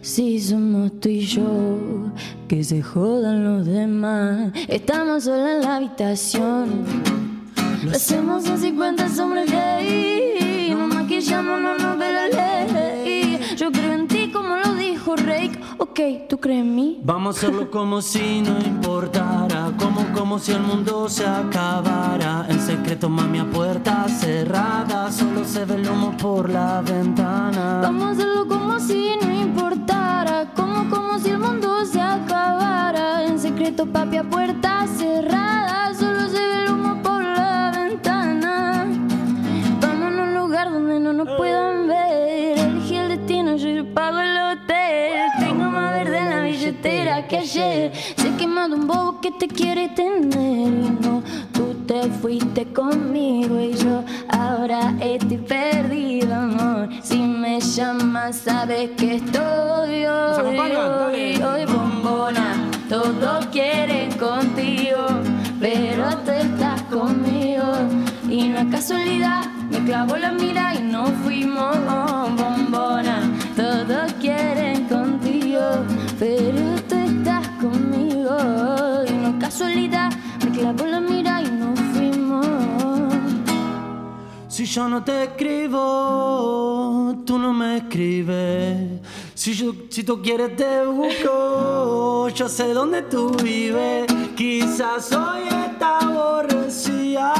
si somos tú y yo? Que se jodan los demás. Estamos solos en la habitación. Lo hacemos en 50 sombras gay. Nos maquillamos, no nos ve la ley. Yo creo en ti como lo dijo Rake. Ok, ¿tú crees en mí? Vamos a hacerlo como si no importara, como como si el mundo se acabara. En secreto, mami, a puerta cerrada, solo se ve el humo por la ventana. Vamos a hacerlo como si no importara, como como si el mundo se acabara. En secreto, papi, a puerta cerrada, que ayer. Se quemado un bobo que te quiere tener. Y no, tú te fuiste conmigo y yo ahora estoy perdido, amor. llamas, sabes que estoy hoy, hoy, hoy, bombona. Todos quieren contigo, pero tú estás conmigo. Y no es casualidad, me clavo la mira y no fuimos bombona. Todos quieren yo no te escribo, tú no me escribes. Si, si tú quieres te busco, yo sé dónde tú vives. Quizás hoy está aborrecida,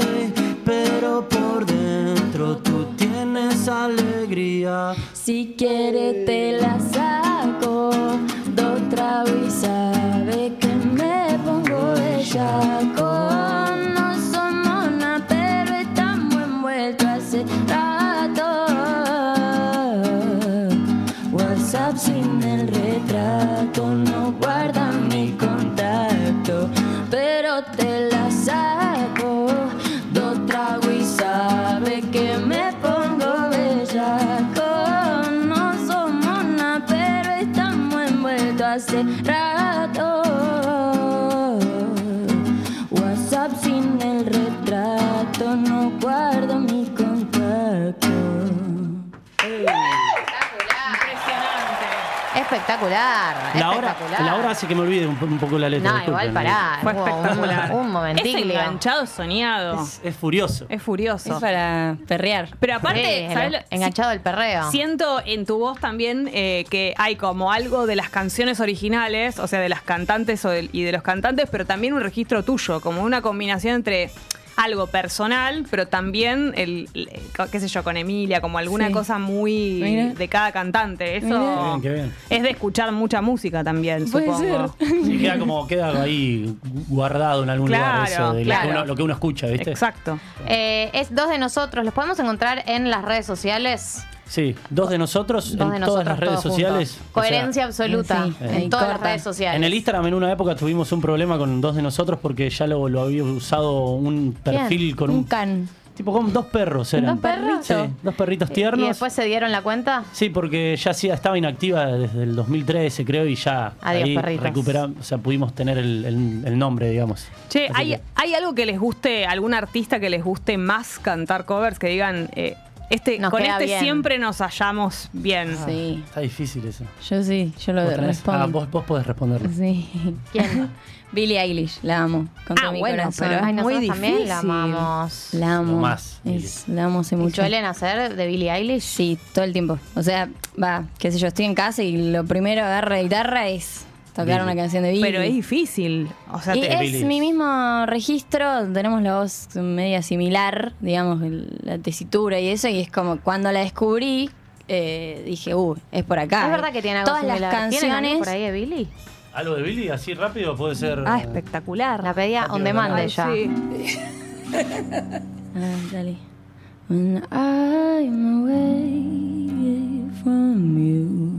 ey, pero por dentro tú tienes alegría. Si quieres te la saco, dos tragos y sabe que me pongo bellaco. Espectacular. La hora, espectacular. la hora hace que me olvide un, po- un poco la letra. No, igual pará. Fue espectacular. Un, momentico. Es enganchado soñado. Es, es furioso. Es furioso. Es para perrear. Pero aparte, Sí, ¿sabes lo- enganchado al perreo. Siento en tu voz también eh, que hay como algo de las canciones originales, o sea, de las cantantes o y de los cantantes, pero también un registro tuyo, como una combinación entre algo personal, pero también el, el- qué sé yo, con Emilia, como alguna Sí. cosa muy Mira. de cada cantante. Eso Qué bien, qué bien. es de escuchar mucha música también, Puede supongo. Sí, queda como queda ahí guardado en algún lugar eso de lo, que uno, lo que uno escucha, ¿viste? Exacto. Eh, es dos de nosotros. ¿Los podemos encontrar en las redes sociales? Sí, dos de nosotros Dos en de todas nosotros, las redes sociales. juntos. O sea, Coherencia absoluta Sí, en todas las redes sociales. en el Instagram en una época tuvimos un problema con dos de nosotros porque ya lo, lo había usado un perfil con Un un, can. tipo con dos perros eran. ¿Dos perros? Sí, dos perritos tiernos. ¿Y después se dieron la cuenta? Sí, porque ya sí, estaba inactiva desde el 2013, creo, y ya Adiós, ahí perritos. recuperamos, o sea, pudimos tener el, el- el nombre, digamos. Che, Así ¿hay, que- ¿hay algo que les guste, algún artista que les guste más cantar covers? Que digan, eh, este, Nos con queda este bien. siempre nos hallamos bien. Sí. Está difícil eso. Yo sí, yo lo Vos tenés- respondo. ah, vos, vos podés responderlo. Sí. ¿Quién? (laughs) Billie Eilish, la amo. Con todo Ah, mi bueno, corazón. pero es Ay, muy nosotros también la difícil. amamos. La amo. Lo más, Es- la amo hace ¿Y mucho. suelen hacer de Billie Eilish? Sí, todo el tiempo. O sea, va, qué sé yo, estoy en casa y lo primero agarro la guitarra es tocar Billie. una canción de Billie. Pero es difícil. O sea, y te- es mi mismo registro, tenemos la voz media similar, digamos, la tesitura y eso, y es como cuando la descubrí, eh, dije, uh, es por acá. ¿Es verdad que tiene algo Todas las similar? ¿Tienen algo canciones. por ahí de Billie? ¿Algo de Billy así rápido puede ser? Ah, espectacular. La pedía on demand Ay, ella. sí. (laughs) Ah, dale. When I'm away from you,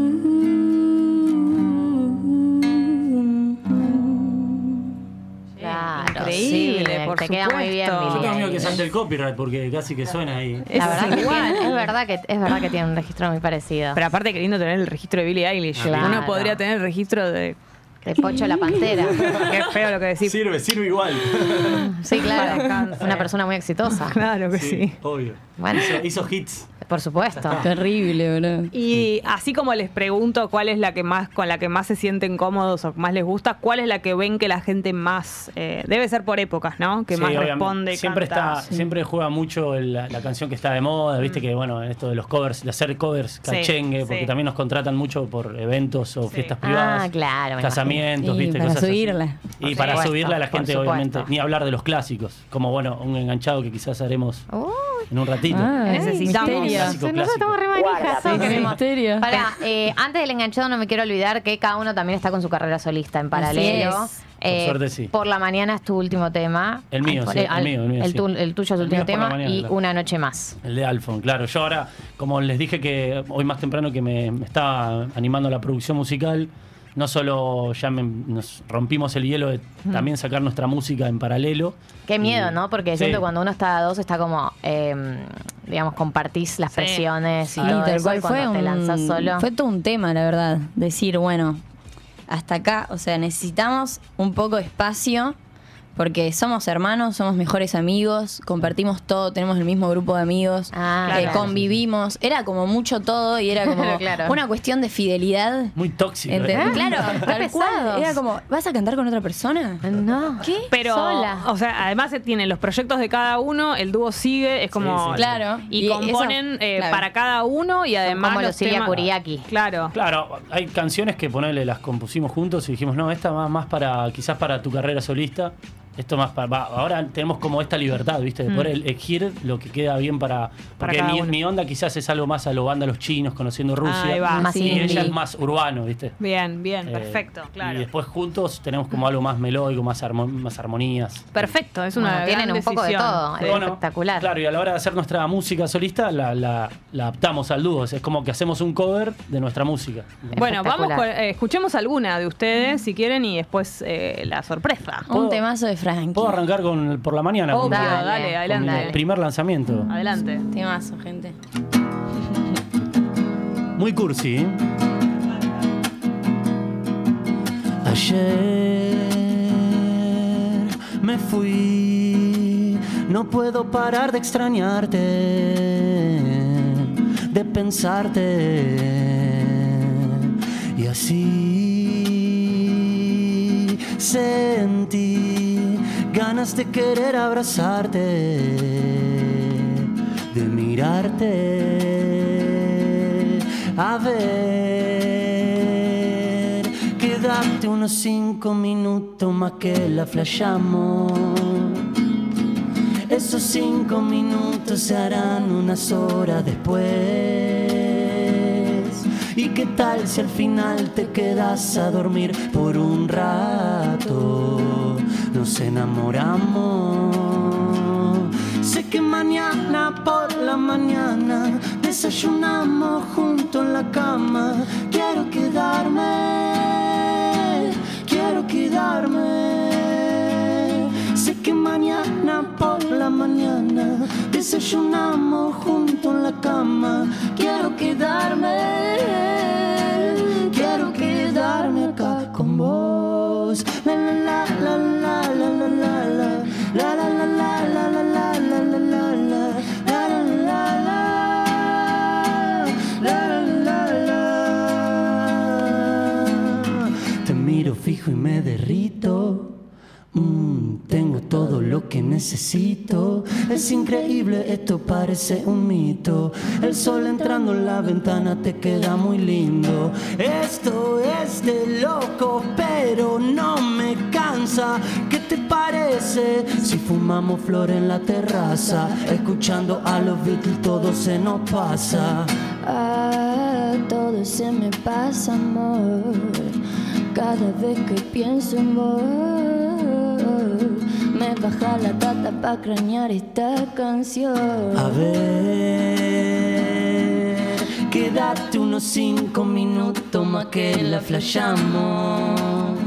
Por te queda muy bien. Yo tengo miedo que salte el copyright porque casi que suena ahí. Es La verdad que igual. tiene- es verdad que es verdad que tiene un registro muy parecido. Pero aparte, qué lindo tener el registro de Billie Eilish. Claro. Uno podría tener el registro de. De Pocho la Pantera. Qué feo lo que decís. Sirve, sirve igual. (laughs) Sí, claro. Una persona muy exitosa. Claro que sí. Obvio. Bueno. Hizo, hizo hits. Por supuesto. (laughs) Terrible, bro. Y así como les pregunto cuál es la que más, con la que más se sienten cómodos o más les gusta, ¿cuál es la que ven que la gente más eh, debe ser por épocas, ¿no? Que Sí, más obviamente. responde, Siempre canta. está, siempre juega mucho la, la canción que está de moda, viste que bueno, esto de los covers, de hacer covers Sí, cachengue, porque sí. también nos contratan mucho por eventos o fiestas privadas, Ah, claro. me Y viste, para cosas así. subirla. Y para supuesto, subirla a la gente, obviamente, ni hablar de los clásicos, como bueno, un enganchado que quizás haremos en un ratito. Ah, Necesitamos. Clásico, estamos eh, antes del enganchado no me quiero olvidar que cada uno también está con su carrera solista en paralelo. Eh, Por suerte, sí. Por la mañana es tu último tema. El mío, Por sí, el mío, el mío, sí. tu- el tuyo es El tu último tema mañana, y claro. una noche más. El de Alfon, claro. Yo ahora, como les dije que hoy más temprano que me, me estaba animando a la producción musical, no solo ya me- nos rompimos el hielo de también sacar nuestra música en paralelo. Qué miedo, Y- ¿no? Porque Sí. siento que cuando uno está a dos está como, eh, digamos, compartís las presiones y Sí, todo tal eso, cual y cuando fue te un, lanzas solo. Fue todo un tema, la verdad. Decir, bueno, hasta acá, o sea, necesitamos un poco de espacio porque somos hermanos, somos mejores amigos, compartimos todo, tenemos el mismo grupo de amigos, Ah, eh, claro. convivimos. Era como mucho todo y era (laughs) como Claro. una cuestión de fidelidad. Muy tóxico. ¿eh? Claro, (laughs) tal cual. Era como, ¿vas a cantar con otra persona? No. ¿Qué? Pero, Sola. o sea, además se tienen los proyectos de cada uno, el dúo sigue, es como. Sí, sí. Claro. Y, Y componen eso, eh, claro. para cada uno y además. como los Siria temas- Kuriaki. Claro. Claro, hay canciones que ponerle las compusimos juntos y dijimos, no, esta va más para, quizás para tu carrera solista. Esto más para. va, ahora tenemos como esta libertad, ¿viste? De poder elegir lo que queda bien para. Porque cada mi, mi onda quizás es algo más a lo banda los chinos, conociendo Rusia. Ahí va. Más y indie. ella es más urbano, ¿viste? Bien, bien, Eh, perfecto, claro. Y después juntos tenemos como algo más melódico, más, armo- más armonías. Perfecto, es una. Bueno, tienen gran un poco de todo. Sí. Es espectacular. Claro, y a la hora de hacer nuestra música solista, la, la- la adaptamos al dúo. Es como que hacemos un cover de nuestra música. Bueno, vamos con, eh, escuchemos alguna de ustedes si quieren y después eh, la sorpresa. Un temazo de Frankie. Puedo arrancar con por la mañana. Obvio, con- dale, Dale, con adelante. el primer lanzamiento. Adelante. Temazo, gente. (laughs) Muy cursi. ¿eh? Ayer me fui, no puedo parar de extrañarte, de pensarte. Y así sentí de querer abrazarte, de mirarte. A ver, quédate unos cinco minutos más que la flashamos. Esos cinco minutos se harán unas horas después. ¿Y qué tal si al final te quedas a dormir por un rato? Nos enamoramos. Sé que mañana por la mañana desayunamos junto en la cama. Quiero quedarme, quiero quedarme. Sé que mañana por la mañana desayunamos junto en la cama. Quiero quedarme, Te miro fijo y me derrito. Mm, tengo todo lo que necesito. Es increíble, esto parece un mito. El sol entrando en la ventana te queda muy lindo. Esto es de loco, pero no me ¿Qué te parece si fumamos flor en la terraza? Escuchando a los Beatles todo se nos pasa. Ah, todo se me pasa, amor. Cada vez que pienso en vos, me baja la tata pa' cranear esta canción. A ver, quédate unos cinco minutos más que la flashamos.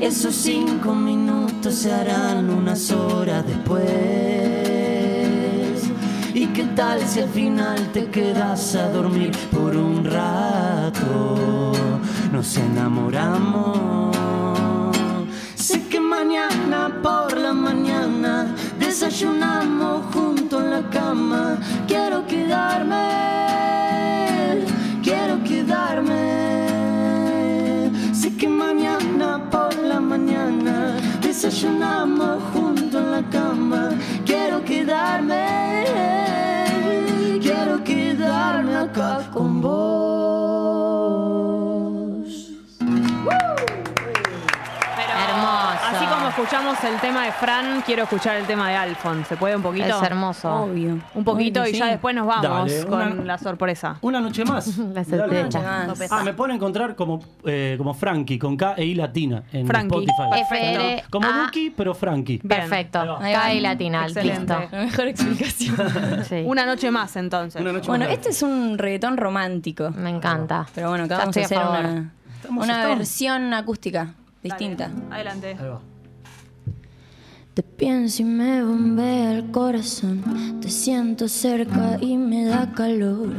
Esos cinco minutos se harán unas horas después. ¿Y qué tal si al final te quedas a dormir por un rato? Nos enamoramos. Sé que mañana por la mañana desayunamos junto en la cama. Quiero quedarme, quiero quedarme. Sé que mañana desayunamos junto en la cama. Quiero quedarme, quiero quedarme acá con vos. Escuchamos el tema de Fran, quiero escuchar el tema de Alfon. ¿Se puede un poquito? Es hermoso. Obvio. Un poquito Obvio y ya después nos vamos Dale, con una- la sorpresa. Una noche más. (laughs) La Dale. certeza. Ah, me pueden encontrar como, eh, como Frankie, con K e I latina en Frankie. Spotify. FR. Como A- Duki, pero Frankie. Perfecto. Ahí va. K y latina, Excelente. listo. La mejor explicación. (laughs) Sí. Una noche más entonces. Una noche Bueno, más. este es un reggaetón romántico. Me encanta. Pero bueno, acá Ya vamos a estoy hacer a favor. una, Estamos- una estamos. versión acústica distinta. Adelante. Ahí va. Te pienso y me bombea el corazón. Te siento cerca y me da calor.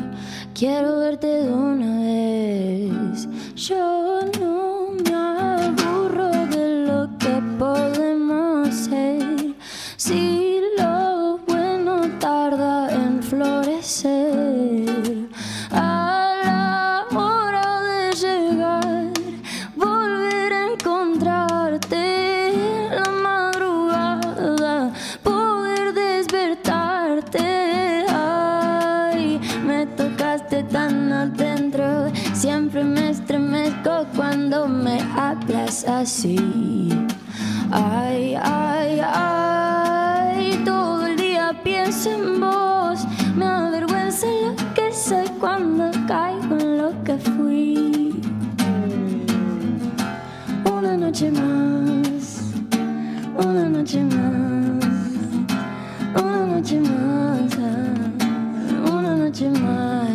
Quiero verte de una vez. Yo no me aburro de lo que podemos ser. Si lo bueno tarda en florecer. Hablas así. Ay, ay, ay, todo el día pienso en vos. Me avergüenza lo que soy cuando caigo en lo que fui. Una noche más, una noche más, una noche más, ah, una noche más.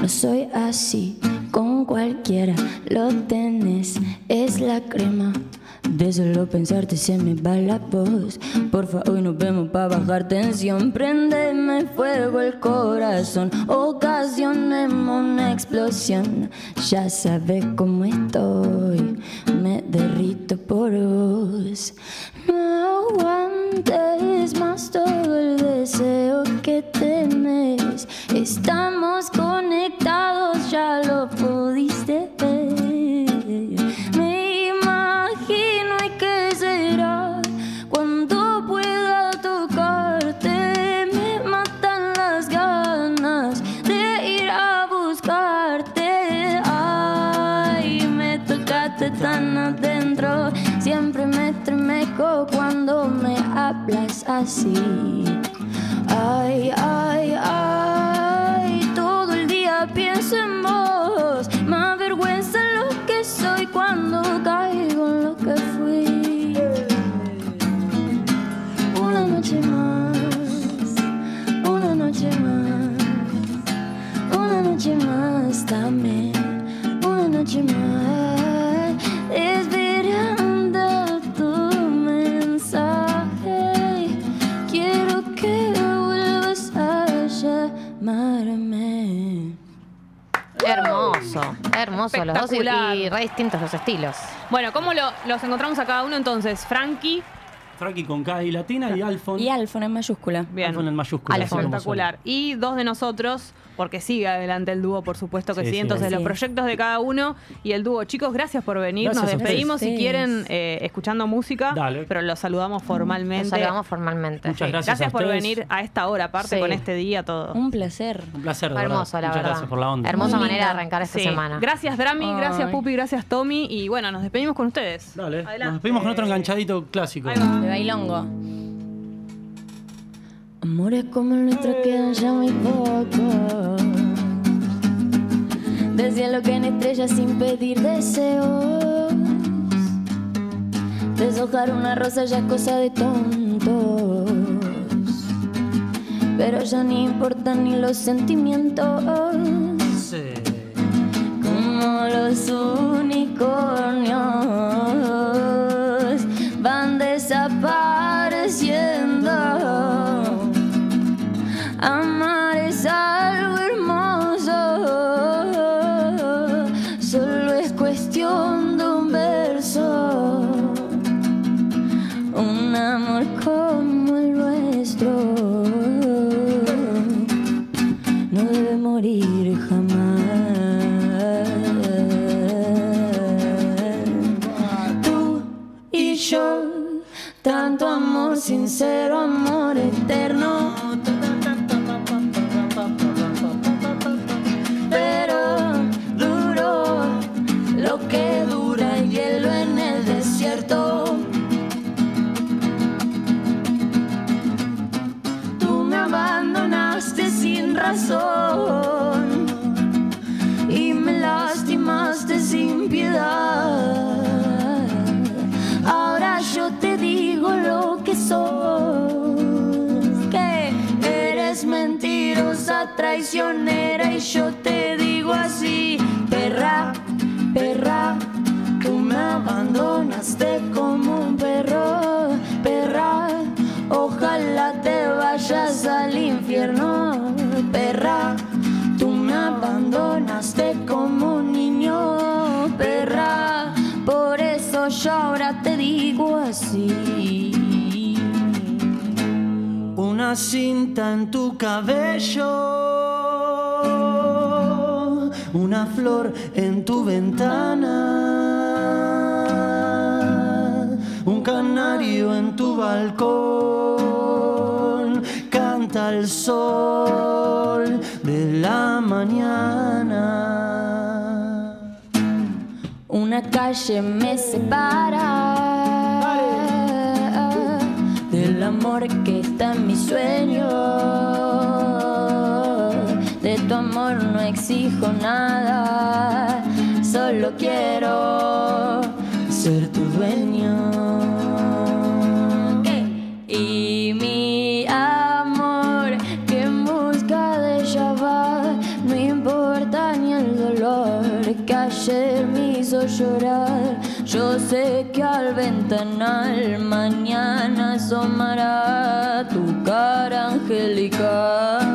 No soy así con cualquiera, lo tenés, es la crema. De solo pensarte se me va la voz. Porfa, hoy nos vemos para bajar tensión. Prendeme fuego el corazón. Ocasionemos una explosión. Ya sabes cómo estoy. Me derrito por vos. No aguantes más todo el deseo que tenés. Estamos conectados, ya lo pudiste ver. Ay, ay, ay, todo el día pienso en vos. Me avergüenza lo que soy cuando caigo en lo que fui. Una noche más, una noche más, una noche más también, Hermoso, los dos y, Espectacular. y re distintos los estilos. Bueno, ¿cómo lo- los encontramos a cada uno entonces? Frankie. Frankie con K y latina y Alfon. Y Alfon en mayúscula. Bien. Alfon en mayúscula. así como Espectacular. Y dos de nosotros, porque sigue adelante el dúo, por supuesto que Sí, sí. sí. Entonces, los proyectos de cada uno y el dúo. Chicos, gracias por venir. Gracias Nos despedimos si quieren eh, escuchando música, Dale. pero los saludamos formalmente. Los saludamos formalmente. Muchas gracias a por ustedes. venir a esta hora, aparte Sí. con este día todo. Un placer. Un placer, de hermoso, verdad. la Muchas verdad. gracias por la onda. Hermosa Muy manera de arrancar esta Sí. semana. Gracias Drami, gracias. Pupi, gracias Tommy y bueno, nos despedimos con ustedes. Dale. Adelante. Nos despedimos con otro enganchadito clásico. Ahí va. De bailongo. Amores como el nuestro quedan ya muy pocos. Del cielo que en estrellas sin pedir deseos. Deshojar una rosa ya es cosa de tontos. Pero ya ni importan ni los sentimientos. Como los unicornios sincero amor. Yo te digo así, perra, perra, tú me abandonaste como un perro, perra, ojalá te vayas al infierno, perra, tú me abandonaste como un niño, perra, por eso yo ahora te digo así. Una cinta en tu cabello, una flor en tu ventana, un canario en tu balcón, canta el sol de la mañana. Una calle me separa del amor que está en mi sueño. De tu amor exijo nada, solo quiero Ser tu dueño. y mi amor que en busca de ella no importa ni el dolor que ayer me hizo llorar. Yo sé que al ventanal mañana asomará tu cara angelical